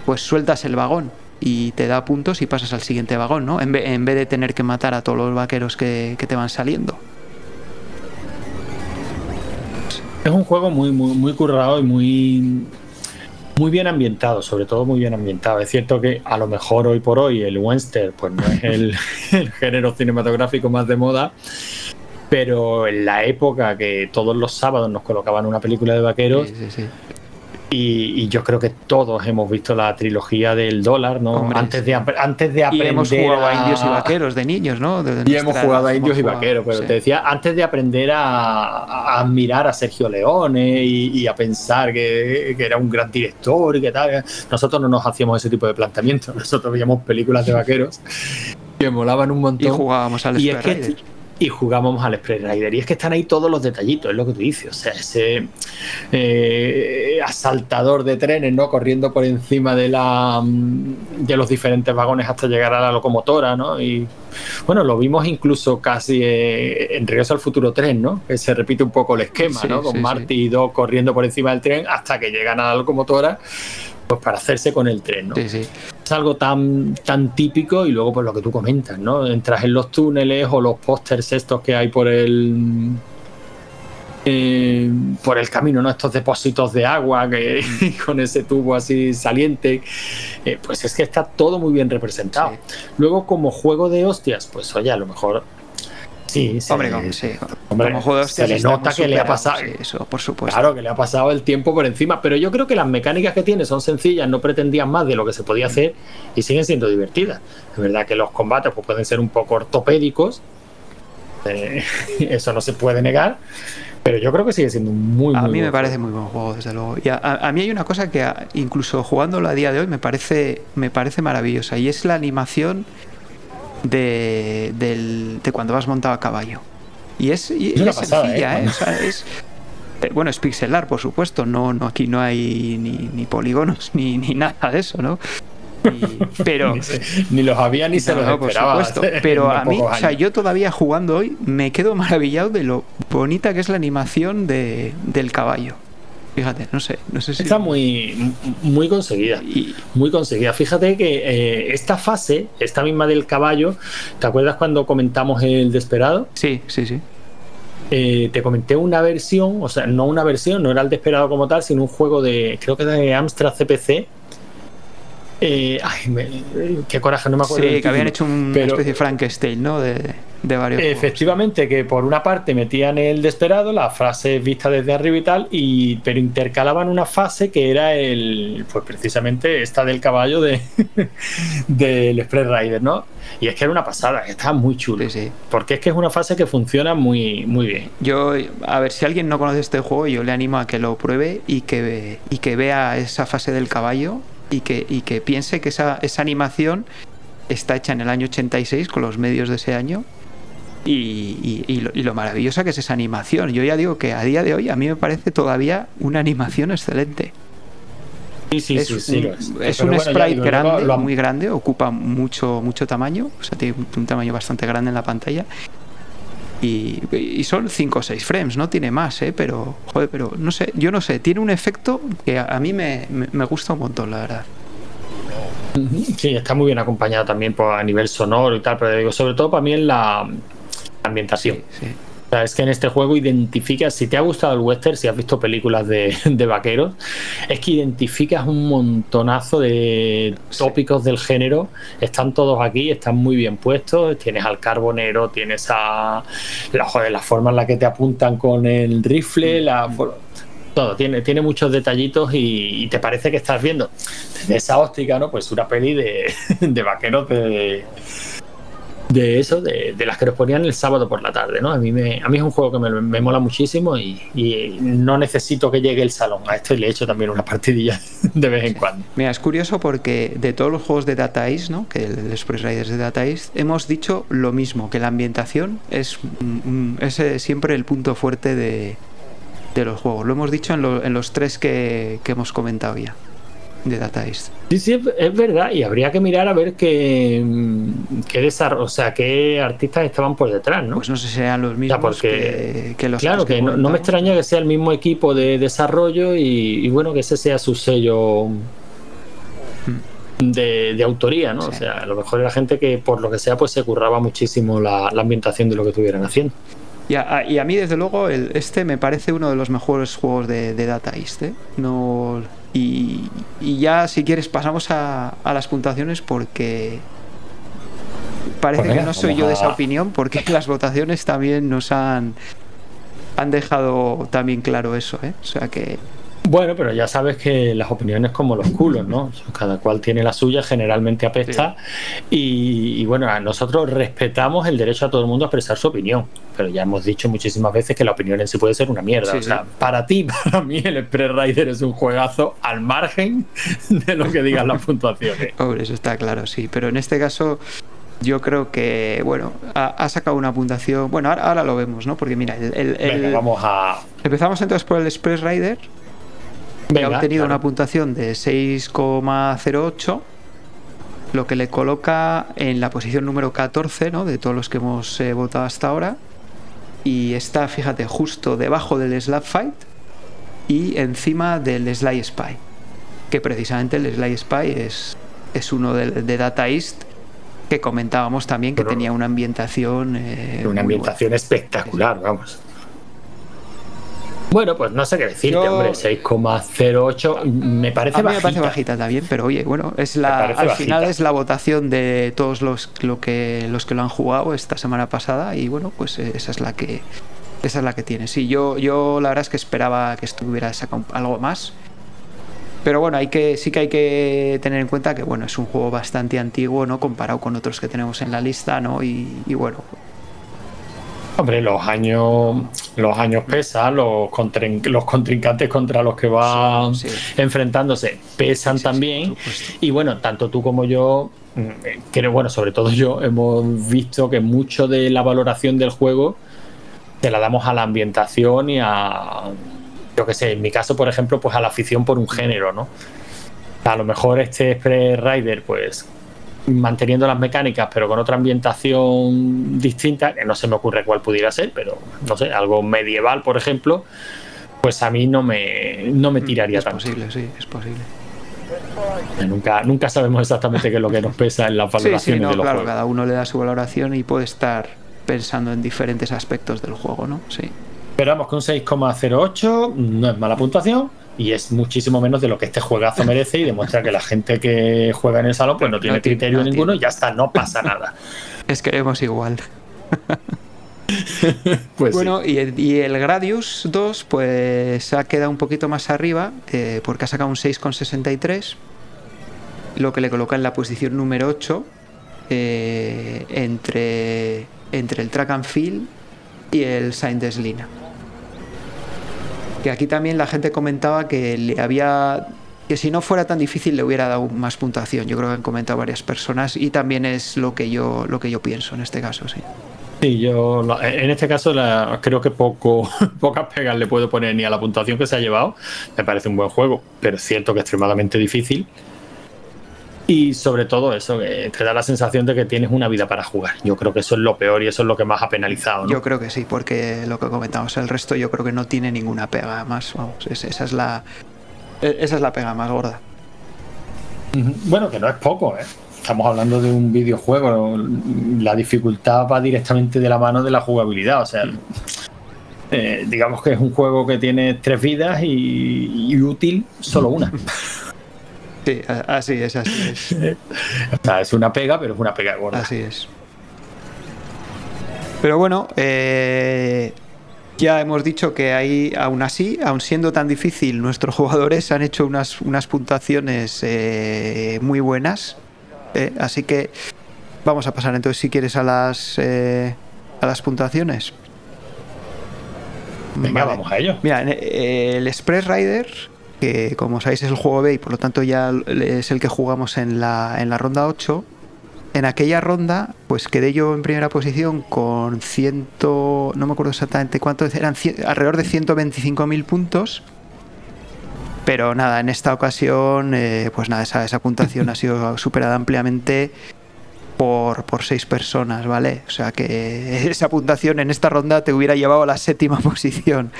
pues sueltas el vagón y te da puntos y pasas al siguiente vagón, ¿no? En, ve- en vez de tener que matar a todos los vaqueros que, que te van saliendo. Es un juego muy, muy, muy currado y muy, muy bien ambientado, sobre todo muy bien ambientado. Es cierto que a lo mejor hoy por hoy el western pues no es el, género cinematográfico más de moda, pero en la época que todos los sábados nos colocaban una película de vaqueros. Y, y yo creo que todos hemos visto la trilogía del dólar, ¿no? Hombre, antes, de, antes de Y aprender hemos jugado a a- indios y vaqueros de niños, ¿no? De- de y hemos jugado a indios y vaqueros, pero sí. te decía, antes de aprender a, a admirar a Sergio Leone y, y a pensar que, que era un gran director y que tal, nosotros no nos hacíamos ese tipo de planteamientos. Nosotros veíamos películas de vaqueros que molaban un Y montón. jugábamos al Y es que. Y jugábamos al Express Rider. Y es que están ahí todos los detallitos, es lo que tú dices. O sea, ese eh, asaltador de trenes, ¿no? Corriendo por encima de la mm, de los diferentes vagones hasta llegar a la locomotora, ¿no? Y bueno, lo vimos incluso casi eh, en Regreso al Futuro 3, ¿no? Que se repite un poco el esquema, Sí, ¿no? Con sí, Marty y Doc corriendo por encima del tren hasta que llegan a la locomotora. Pues para hacerse con el tren, ¿no? Sí, sí. Es algo tan, tan típico y luego pues lo que tú comentas, ¿no? Entras en los túneles o los pósters estos que hay por el eh, por el camino, ¿no? Estos depósitos de agua que con ese tubo así saliente, eh, pues es que está todo muy bien representado. Sí. Luego como juego de hostias, pues oye, a lo mejor sí, se- Hombre, como, sí. hombre, como juego de se le nota que le ha pasado, sí, eso, por supuesto. Claro, que le ha pasado el tiempo por encima, pero yo creo que las mecánicas que tiene son sencillas, no pretendían más de lo que se podía hacer y siguen siendo divertidas. Es verdad que los combates pues, pueden ser un poco ortopédicos, eh, eso no se puede negar, pero yo creo que sigue siendo muy, A muy mí me parece muy buen juego, desde luego. Y a, a- mí hay una cosa que incluso jugándolo a día de hoy me parece, me parece maravillosa y es la animación de, del- de cuando vas montado a caballo. Y es, y- Es y una es pasada, sencilla, ¿eh? ¿eh? O sea, es, eh, bueno, es pixelar, por supuesto. No, no, aquí no hay ni, ni polígonos ni, ni nada de eso, ¿no? Y- pero Ni, se- ni los había ni se los no, por esperaba. supuesto. Pero a mí, o sea, yo todavía jugando hoy me quedo maravillado de lo bonita que es la animación de, del caballo. Fíjate, no sé, no sé si. Está muy, muy conseguida. Y- Muy conseguida. Fíjate que eh, esta fase, esta misma del caballo, ¿te acuerdas cuando comentamos el Desperado? sí, sí, sí. Eh, te comenté una versión, o sea, no una versión, no era el Desperado como tal, sino un juego de, creo que de Amstrad CPC. Eh, ay, me- qué coraje, no me acuerdo. Sí, que habían hecho una Pero- especie de Frankenstein, ¿no? De, de varios. juegos. Efectivamente, que por una parte metían el desesperado, la frase vista desde arriba y tal, y, pero intercalaban una fase que era el, pues precisamente esta del caballo de, del Express Rider, ¿no? Y es que era una pasada, que estaba muy chulo. Sí, sí. Porque es que es una fase que funciona muy, muy bien. Yo, a ver, si alguien no conoce este juego, yo le animo a que lo pruebe y que, y que vea esa fase del caballo y que, y que piense que esa, esa animación está hecha en el año 86 con los medios de ese año. Y, lo, y lo maravillosa que es esa animación. Yo ya digo que a día de hoy a mí me parece todavía una animación excelente. Sí, sí, es sí, sí, un, es un bueno, sprite digo, grande, lo muy grande, ocupa mucho, mucho tamaño, o sea, tiene un, un tamaño bastante grande en la pantalla. Y, y son 5 o 6 frames, no tiene más, ¿eh? pero, joder, pero no sé, yo no sé, tiene un efecto que a, a mí me, me- me gusta un montón, la verdad. Sí, está muy bien acompañado también por, a nivel sonoro y tal, pero digo, sobre todo para mí en la ambientación. Sí, sí. sea, es que en este juego identificas, si te ha gustado el western, si has visto películas de, de vaqueros, es que identificas un montonazo de tópicos del género. Están todos aquí, están muy bien puestos. Tienes al carbonero, tienes a la, joder, la forma en la que te apuntan con el rifle, la, todo, tiene, tiene muchos detallitos y, y te parece que estás viendo desde esa óptica, ¿no? Pues una peli de, de vaqueros de, de eso, de, de las que nos ponían el sábado por la tarde, ¿no? A mí, me, a mí es un juego que me, me mola muchísimo y, y no necesito que llegue el salón. A esto le he hecho también una partidilla de vez en cuando. Mira, es curioso porque de todos los juegos de Data East, ¿no? que el Express Riders de Data East, hemos dicho lo mismo, que la ambientación es, mm, es eh, siempre el punto fuerte de, de los juegos. Lo hemos dicho en, lo- en los tres que, que hemos comentado ya de Data East. Sí, sí, es, verdad, y habría que mirar a ver qué, qué desarrollo, o sea, qué artistas estaban por detrás, ¿no? Pues no sé si serán los mismos porque- que, que los Claro, que no, no me extraña que sea el mismo equipo de desarrollo y, y bueno, que ese sea su sello de, de autoría, ¿no? O sea, a lo mejor era gente que por lo que sea pues se curraba muchísimo la, la ambientación de lo que estuvieran haciendo. Y a, a- y a mí, desde luego, el, este me parece uno de los mejores juegos de, de Data East. ¿eh? No, y, y ya, si quieres, pasamos a, a las puntuaciones porque parece Pues venga, que no soy yo de esa opinión, porque las votaciones también nos han, han dejado también claro eso. ¿eh? O sea que Bueno, pero ya sabes que las opiniones como los culos, ¿no? Cada cual tiene la suya, generalmente apesta. Y, y bueno, nosotros respetamos el derecho a todo el mundo a expresar su opinión. Pero ya hemos dicho muchísimas veces que la opinión en sí puede ser una mierda. Sí, o sea, sí. para ti, para mí, el Express Rider es un juegazo al margen de lo que digan las puntuaciones. Hombre, eso está claro, sí. Pero en este caso, yo creo que, bueno, ha, ha sacado una puntuación. Bueno, ahora, ahora lo vemos, ¿no? Porque mira, el, el- Venga, el- vamos a. empezamos entonces por el Express Rider, que ha obtenido claro. una puntuación de 6,08, lo que le coloca en la posición número 14, ¿no? De todos los que hemos eh, votado hasta ahora. Y está, fíjate, justo debajo del Slap Fight y encima del Sly Spy. Que precisamente el Sly Spy es, es uno de, de Data East que comentábamos también que Bueno, tenía una ambientación. eh, Una ambientación espectacular, vamos. Bueno, pues no sé qué decirte, Yo- hombre. 6,08 me parece a mí me parece bajita. también, pero oye, bueno, es la, al bajita. final es la votación de todos los, lo que, los que lo han jugado esta semana pasada y bueno, pues eh, esa es la que esa es la que tiene. Sí, yo, yo la verdad es que esperaba que estuviera sacado algo más. Pero bueno, hay que, sí que hay que tener en cuenta que bueno, es un juego bastante antiguo, ¿no? Comparado con otros que tenemos en la lista, ¿no? Y, y bueno, Hombre, los años, los años pesan, los, contrin- los contrincantes contra los que Sí, sí. enfrentándose pesan Sí, también. y bueno, tanto tú como yo, mm, creo, bueno, sobre todo yo, hemos visto que mucho de la valoración del juego te la damos a la ambientación y a, yo qué sé, en mi caso, por ejemplo, pues a la afición por un género, ¿no? A lo mejor este Express Rider, pues manteniendo las mecánicas, pero con otra ambientación distinta, que no se me ocurre cuál pudiera ser, pero no sé, algo medieval, por ejemplo, pues a mí no me, no me tiraría Mm, es tanto. posible, sí, es posible. Nunca, nunca sabemos exactamente qué es lo que nos pesa en las valoraciones sí, no, de los claro, juegos. cada uno le da su valoración y puede estar pensando en diferentes aspectos del juego, ¿no? Sí. Pero vamos, que un 6,08 no es mala puntuación y es muchísimo menos de lo que este juegazo merece y demuestra que la gente que juega en el salón pues no tiene No criterio no ninguno y ya está, no pasa nada. Es que vemos igual. Pues sí. Bueno, y, el, y el Gradius 2 pues ha quedado un poquito más arriba eh, porque ha sacado un 6,63, lo que le coloca en la posición número 8 eh, entre, entre el Track and Field y el Saint Deslina. Que aquí también la gente comentaba que le había que si no fuera tan difícil le hubiera dado más puntuación. Yo creo que han comentado varias personas y también es lo que yo lo que yo pienso en este caso, sí. Sí, yo la- en este caso creo que poco, pocas pegas le puedo poner ni a la puntuación que se ha llevado. Me parece un buen juego, pero es cierto que extremadamente difícil. Y sobre todo eso, que te da la sensación de que tienes una vida para jugar. Yo creo que eso es lo peor y eso es lo que más ha penalizado. ¿no? Yo creo que sí, porque lo que comentamos, el resto yo creo que no tiene ninguna pega más. Vamos, es- esa es la e- esa es la pega más gorda. Bueno, que no es poco, ¿eh? Estamos hablando de un videojuego. La dificultad va directamente de la mano de la jugabilidad. O sea, eh, digamos que es un juego que tiene tres vidas y, y útil solo una. Sí, así es, así es. O sea, es una pega, pero es una pega gorda. Así es. Pero bueno, eh, ya hemos dicho que ahí, aún así, aún siendo tan difícil, nuestros jugadores han hecho unas, unas puntuaciones eh, muy buenas. eh, así que vamos a pasar entonces, si quieres, a las, eh, a las puntuaciones. Venga, Vale. vamos a ello. Mira, eh, el Express Rider, que como sabéis es el juego B y por lo tanto ya es el que jugamos en la, en la ronda 8, en aquella ronda pues quedé yo en primera posición con ciento, no me acuerdo exactamente cuánto, eran cien- alrededor de 125.000 puntos. Pero nada, en esta ocasión, eh, pues nada, esa, esa puntuación ha sido superada ampliamente por, por seis personas, ¿vale? O sea que esa puntuación en esta ronda te hubiera llevado a la séptima posición,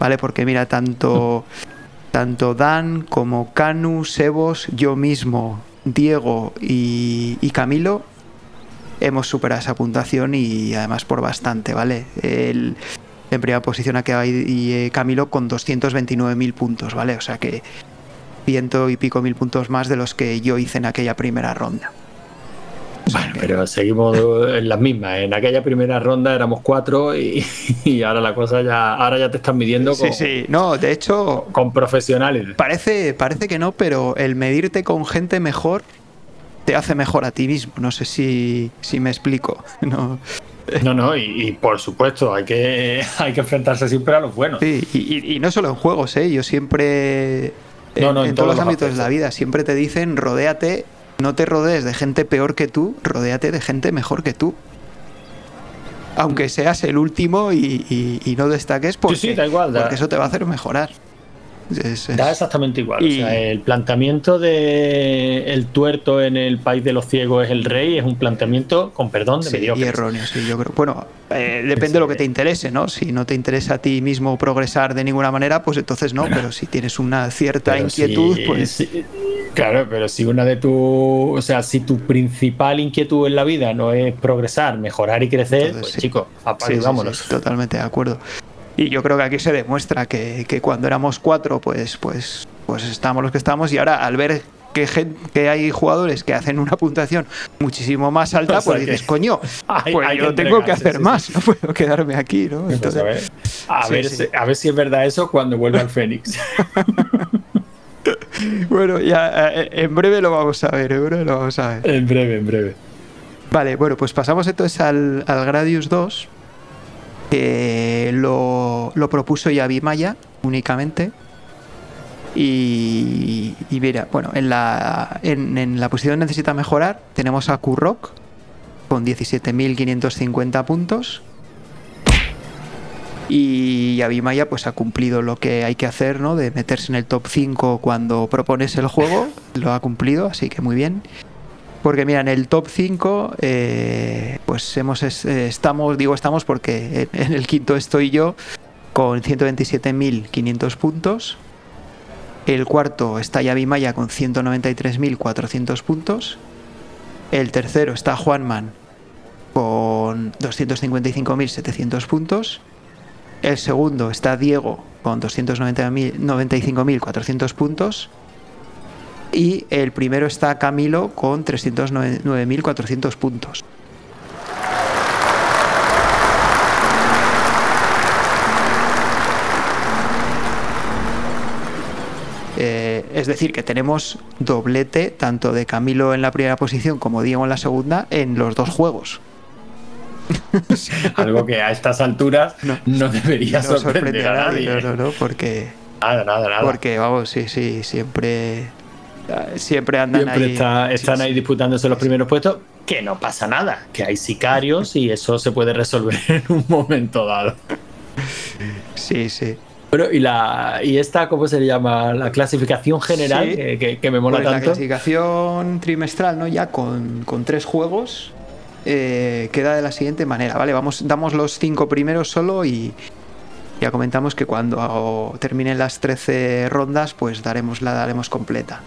¿vale? Porque mira, tanto, tanto Dan como Canu, Sebos, yo mismo, Diego y, Camilo hemos superado esa puntuación y además por bastante, ¿vale? El, en primera posición ha quedado eh, Camilo con 229.000 puntos, ¿vale? O sea que ciento y pico mil puntos más de los que yo hice en aquella primera ronda. Bueno, pero seguimos en las mismas. En aquella primera ronda éramos cuatro y, y ahora la cosa ya, ahora ya te están midiendo Sí, con, sí. No, de hecho, con profesionales. parece, parece que no, pero el medirte con gente mejor te hace mejor a ti mismo. No sé si, si me explico. No. No, no, y, y por supuesto, hay que, hay que enfrentarse siempre a los buenos. Sí, y, no solo en juegos, ¿eh? Yo siempre. En, No, no, en en todos todos los los ámbitos de la vida siempre te dicen rodéate, no te rodees de gente peor que tú, rodéate de gente mejor que tú. Aunque seas el último y, y- y no destaques, porque, sí, da igual, da- porque eso te va a hacer mejorar. Es- es- Da exactamente igual. Y- O sea, el planteamiento de el tuerto en el país de los ciegos es el rey es un planteamiento, con perdón, de Sí, y mediocres. erróneo, sí, yo creo. Bueno, eh, depende de lo que te interese, ¿no? Si no te interesa a ti mismo progresar de ninguna manera, pues entonces no, pero si tienes una cierta inquietud, si- pues si- claro, pero si una de tu, o sea, si tu principal inquietud en la vida no es progresar, mejorar y crecer, Entonces, pues sí. chicos, sí, vámonos. sí, totalmente de acuerdo. Y yo creo que aquí se demuestra que, que cuando éramos cuatro, pues, pues, pues estamos los que estamos, y ahora al ver que, gen- que hay jugadores que hacen una puntuación muchísimo más alta, O sea pues dices, coño, Hay- pues hay yo que tengo que hacer sí, más, sí. no puedo quedarme aquí, ¿no? Pues Entonces, a ver, a, Sí, ver. Si, a ver si es verdad eso cuando vuelva el Fénix. bueno, ya eh, en breve lo vamos a ver, en breve lo vamos a ver. en breve, en breve. Vale, bueno, pues pasamos entonces al, al Gradius 2, lo, lo propuso Yavi Maya únicamente. Y, y mira, bueno, en la, en, la posición necesita mejorar tenemos a Kurrock con 17.550 puntos. Y Yavi Maya pues ha cumplido lo que hay que hacer, ¿no? De meterse en el top 5 cuando propones el juego. Lo ha cumplido, así que muy bien. Porque mira, en el top 5, eh, pues hemos eh, estamos, digo estamos porque en, en el quinto estoy yo con 127.500 puntos. El cuarto está Yavi Maya con 193.400 puntos. El tercero está Juanman con 255.700 puntos. El segundo está Diego con 295.400 puntos. Y el primero está Camilo con 309.400 puntos. Eh, es decir, que tenemos doblete tanto de Camilo en la primera posición como Diego en la segunda en los dos juegos. Algo que a estas alturas No. no, debería No sorprender a nadie. No, no, no, porque, Nada, nada, nada. porque vamos, sí, sí, siempre, siempre andan Siempre ahí. está- están sí. ahí disputándose los primeros puestos, que no pasa nada, que hay sicarios y eso se puede resolver en un momento dado. Sí, sí. Bueno, y la y esta, ¿cómo se le llama? La clasificación general, Sí. que, que- que me mola Pues la tanto. clasificación trimestral, ¿no? Ya con, con tres juegos. eh, queda de la siguiente manera, ¿vale? Vamos, damos los cinco primeros solo y ya comentamos que cuando terminen las 13 rondas, pues daremos la daremos completa.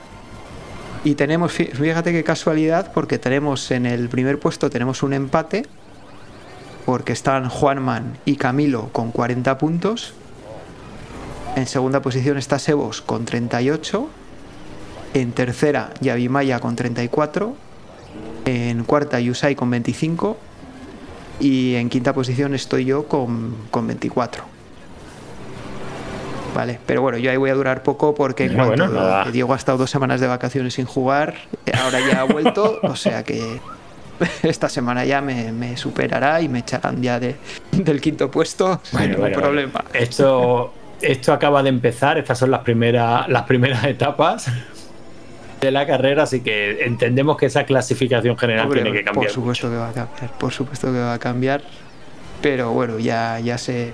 Y tenemos, fí- fíjate qué casualidad, porque tenemos en el primer puesto tenemos un empate porque están Juanman y Camilo con 40 puntos. En segunda posición está Sebos con 38. En tercera, Yavimaya con 34. En cuarta, Yusai con 25. Y en quinta posición estoy yo con, con 24. Vale, pero bueno, yo ahí voy a durar poco porque en Bueno, cuanto bueno, nada. Diego ha estado dos semanas de vacaciones sin jugar, ahora ya ha vuelto, o sea que esta semana ya me, me superará y me echarán ya de, del quinto puesto sin Bueno, ningún bueno, problema. bueno. Esto, esto acaba de empezar, estas son las primeras, las primeras etapas de la carrera, así que entendemos que esa clasificación general Hombre, tiene que cambiar. Por supuesto que va a cambiar, por supuesto que va a cambiar. Pero bueno, ya, ya se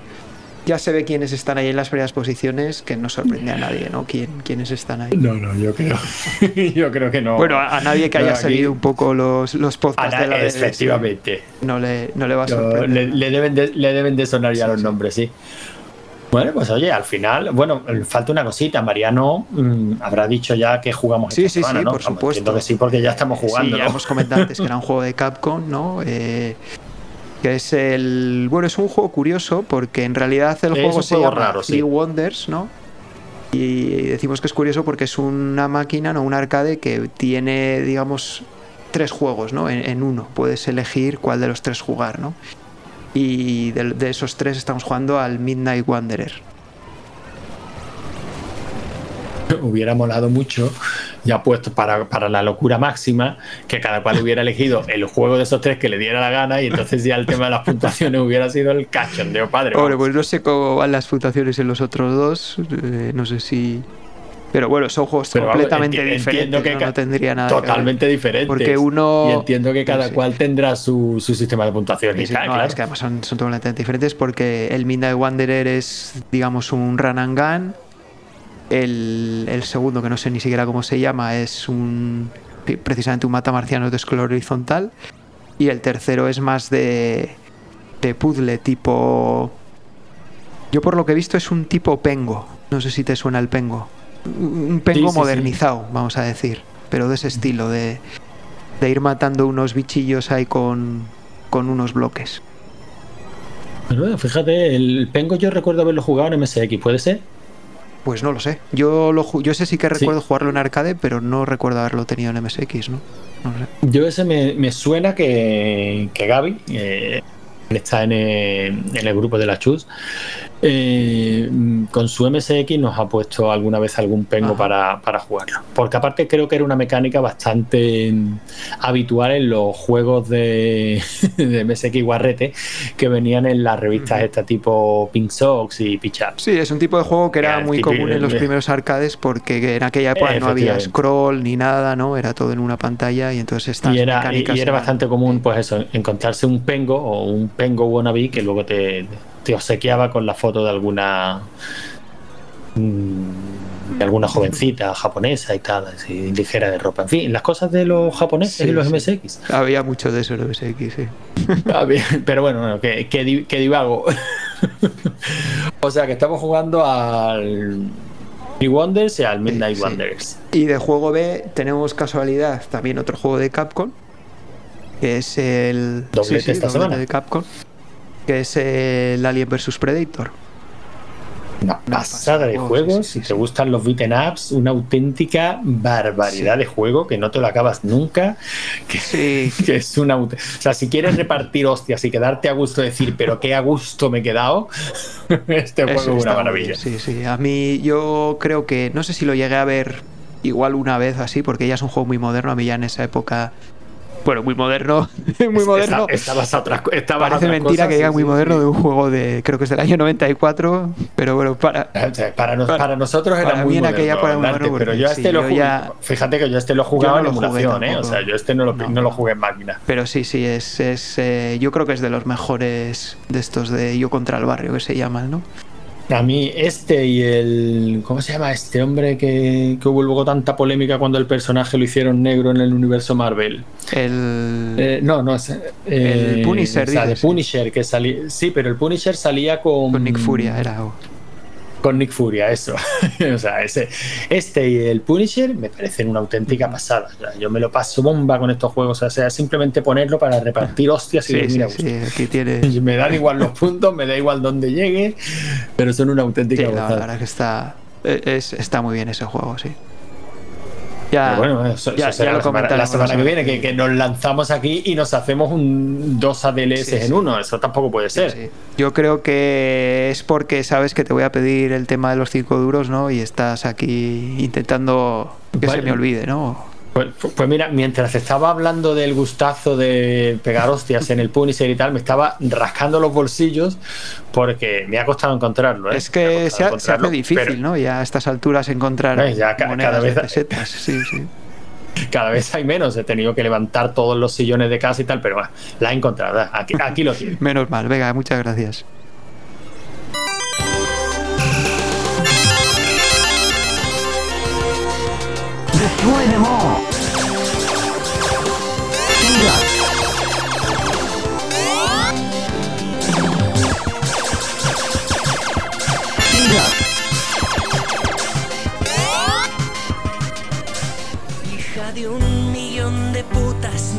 ya se ve quiénes están ahí en las primeras posiciones, que no sorprende a nadie, ¿no? ¿Quién, quiénes están ahí. No, no, yo creo, yo creo que no. Bueno, a, a nadie que haya seguido un poco los, los podcasts de la DLS, efectivamente. no le, no le va a sorprender. le, le deben de, le deben de sonar ya Sí, los sí. nombres, sí. Bueno, pues oye, al final, bueno, falta una cosita. Mariano mm, habrá dicho ya que jugamos Sí, esta sí, semana, sí, ¿no? por Vamos, supuesto. entiendo que sí, porque ya estamos jugando, Sí, ya ¿no? hemos comentado antes que era un juego de Capcom, ¿no? Eh, que es el. Bueno, es un juego curioso porque en realidad el juego se juego llama raro, sí. Three Wonders, ¿no? Y decimos que es curioso porque es una máquina, no un arcade que tiene, digamos, tres juegos, ¿no? En, en uno. Puedes elegir cuál de los tres jugar, ¿no? Y de, de esos tres estamos jugando al Midnight Wanderer. hubiera molado mucho, ya puesto para, para la locura máxima, que cada cual hubiera elegido el juego de esos tres que le diera la gana y entonces ya el tema de las puntuaciones hubiera sido el cachondeo padre. Hombre, vamos. pues no sé cómo van las puntuaciones en los otros dos. eh, no sé si. Pero bueno, son juegos Pero completamente enti- diferentes. entiendo que ¿no? No tendría nada. Totalmente diferentes. Porque uno- Y entiendo que cada cual tendrá su, su sistema de puntuación y Sí, tal, no, claro. es que además son, son totalmente diferentes porque el Midnight Wanderer es, digamos, un run and gun. El, el segundo, que no sé ni siquiera cómo se llama, es un precisamente un mata marcianos de scroll horizontal. Y el tercero es más de, de puzzle, tipo. Yo por lo que he visto es un tipo pengo. No sé si te suena el pengo. Un pengo sí, sí. modernizado, vamos a decir. Pero de ese estilo, de, de ir matando unos bichillos ahí con, con unos bloques. Pero fíjate, el Pengo yo recuerdo haberlo jugado en MSX, ¿puede ser? Pues no lo sé. Yo lo yo sé sí que Sí. recuerdo jugarlo en arcade, pero no recuerdo haberlo tenido en MSX, ¿no? No lo sé. Yo ese me, me suena que, que Gaby eh, está en el, en el grupo de la Chus. Eh, con su MSX nos ha puesto alguna vez algún pengo para, para jugarlo. Porque aparte creo que era una mecánica bastante habitual en los juegos de, de MSX Guarrete que venían en las revistas Ujú. esta tipo Pink Sox y Pitch Up. Sí, es un tipo de juego que era muy típico, común en los primeros arcades porque en aquella época no había scroll ni nada, ¿no? Era todo en una pantalla y entonces estas Y era, mecánicas y era bastante común, pues eso, encontrarse un pengo o un pengo wannabe que luego te, te obsequiaba con la foto de alguna mm, de alguna jovencita japonesa y tal, así, ligera de ropa. En fin, las cosas de los japoneses Sí, y los sí. MSX. Había mucho de eso en MSX, sí. Ah, Pero bueno, bueno, que, que que divago. o sea que estamos jugando al Wonders y al Midnight sí. Wanderers. Y de juego B tenemos casualidad también otro juego de Capcom, que es el Doblete esta doblete semana. de Capcom, que es el Alien vs Predator. Una pasada de juegos, sí, sí, si te gustan los beaten ups, una auténtica barbaridad Sí. de juego que no te lo acabas nunca, que, Sí, que es una o sea, si quieres repartir hostias y quedarte a gusto decir, pero qué a gusto me he quedado, este juego Eso es una maravilla. bien, Sí, sí. A mí yo creo que, no sé si lo llegué a ver igual una vez así, porque ya es un juego muy moderno. A mí ya en esa época, bueno, muy moderno, muy moderno. estabas a Parece mentira cosas, que diga sí, muy sí, moderno sí. de un juego de, creo que es del año 94, pero bueno, para... Sea, Para, nos- Para- para nosotros era para muy moderno, aquella muy Dante, moderno pero yo este lo jugué, ya- fíjate que yo este lo jugaba no en emulación, ¿eh? o sea, yo este no lo, No. no lo jugué en máquina. Pero sí, sí, es, es eh, yo creo que es de los mejores de estos de Yo contra el barrio que se llaman, ¿no? A mí este y el... ¿Cómo se llama este hombre que, que hubo luego tanta polémica cuando el personaje lo hicieron negro en el universo Marvel? El... Eh, no, no es... eh, El Punisher, o sea, de. Punisher, que salía... Sí, pero el Punisher salía con... con Nick Furia era... con Nick Furia, eso. o sea, ese, este y el Punisher me parecen una auténtica pasada. O sea, yo me lo paso bomba con estos juegos. O sea, simplemente ponerlo para repartir hostias y Sí, decir, sí, mira, sí, aquí tiene. me dan igual los puntos, me da igual dónde llegue, pero son una auténtica no, la verdad que está, es- está muy bien ese juego, sí. Ya, bueno, eso, ya- eso será ya lo semana, la comentaremos semana que viene, que, que nos lanzamos aquí y nos hacemos un dos ADLS Sí, en sí. uno. Eso tampoco puede ser. Sí. Yo creo que es porque sabes que te voy a pedir el tema de los cinco duros, ¿no? Y estás aquí intentando que Vale. se me olvide, ¿no? Pues, pues mira, mientras estaba hablando del gustazo de pegar hostias en el Punisher y tal, me estaba rascando los bolsillos porque me ha costado encontrarlo. ¿eh? Es que se, ha- se hace difícil, pero ¿no? Ya a estas alturas encontrar ya ca- monedas cada de vez- pesetas. Sí, sí. Cada vez hay menos. He tenido que levantar todos los sillones de casa y tal, pero bueno, la he encontrado. Aquí, aquí lo tienes. Menos mal, venga, muchas gracias. Destroy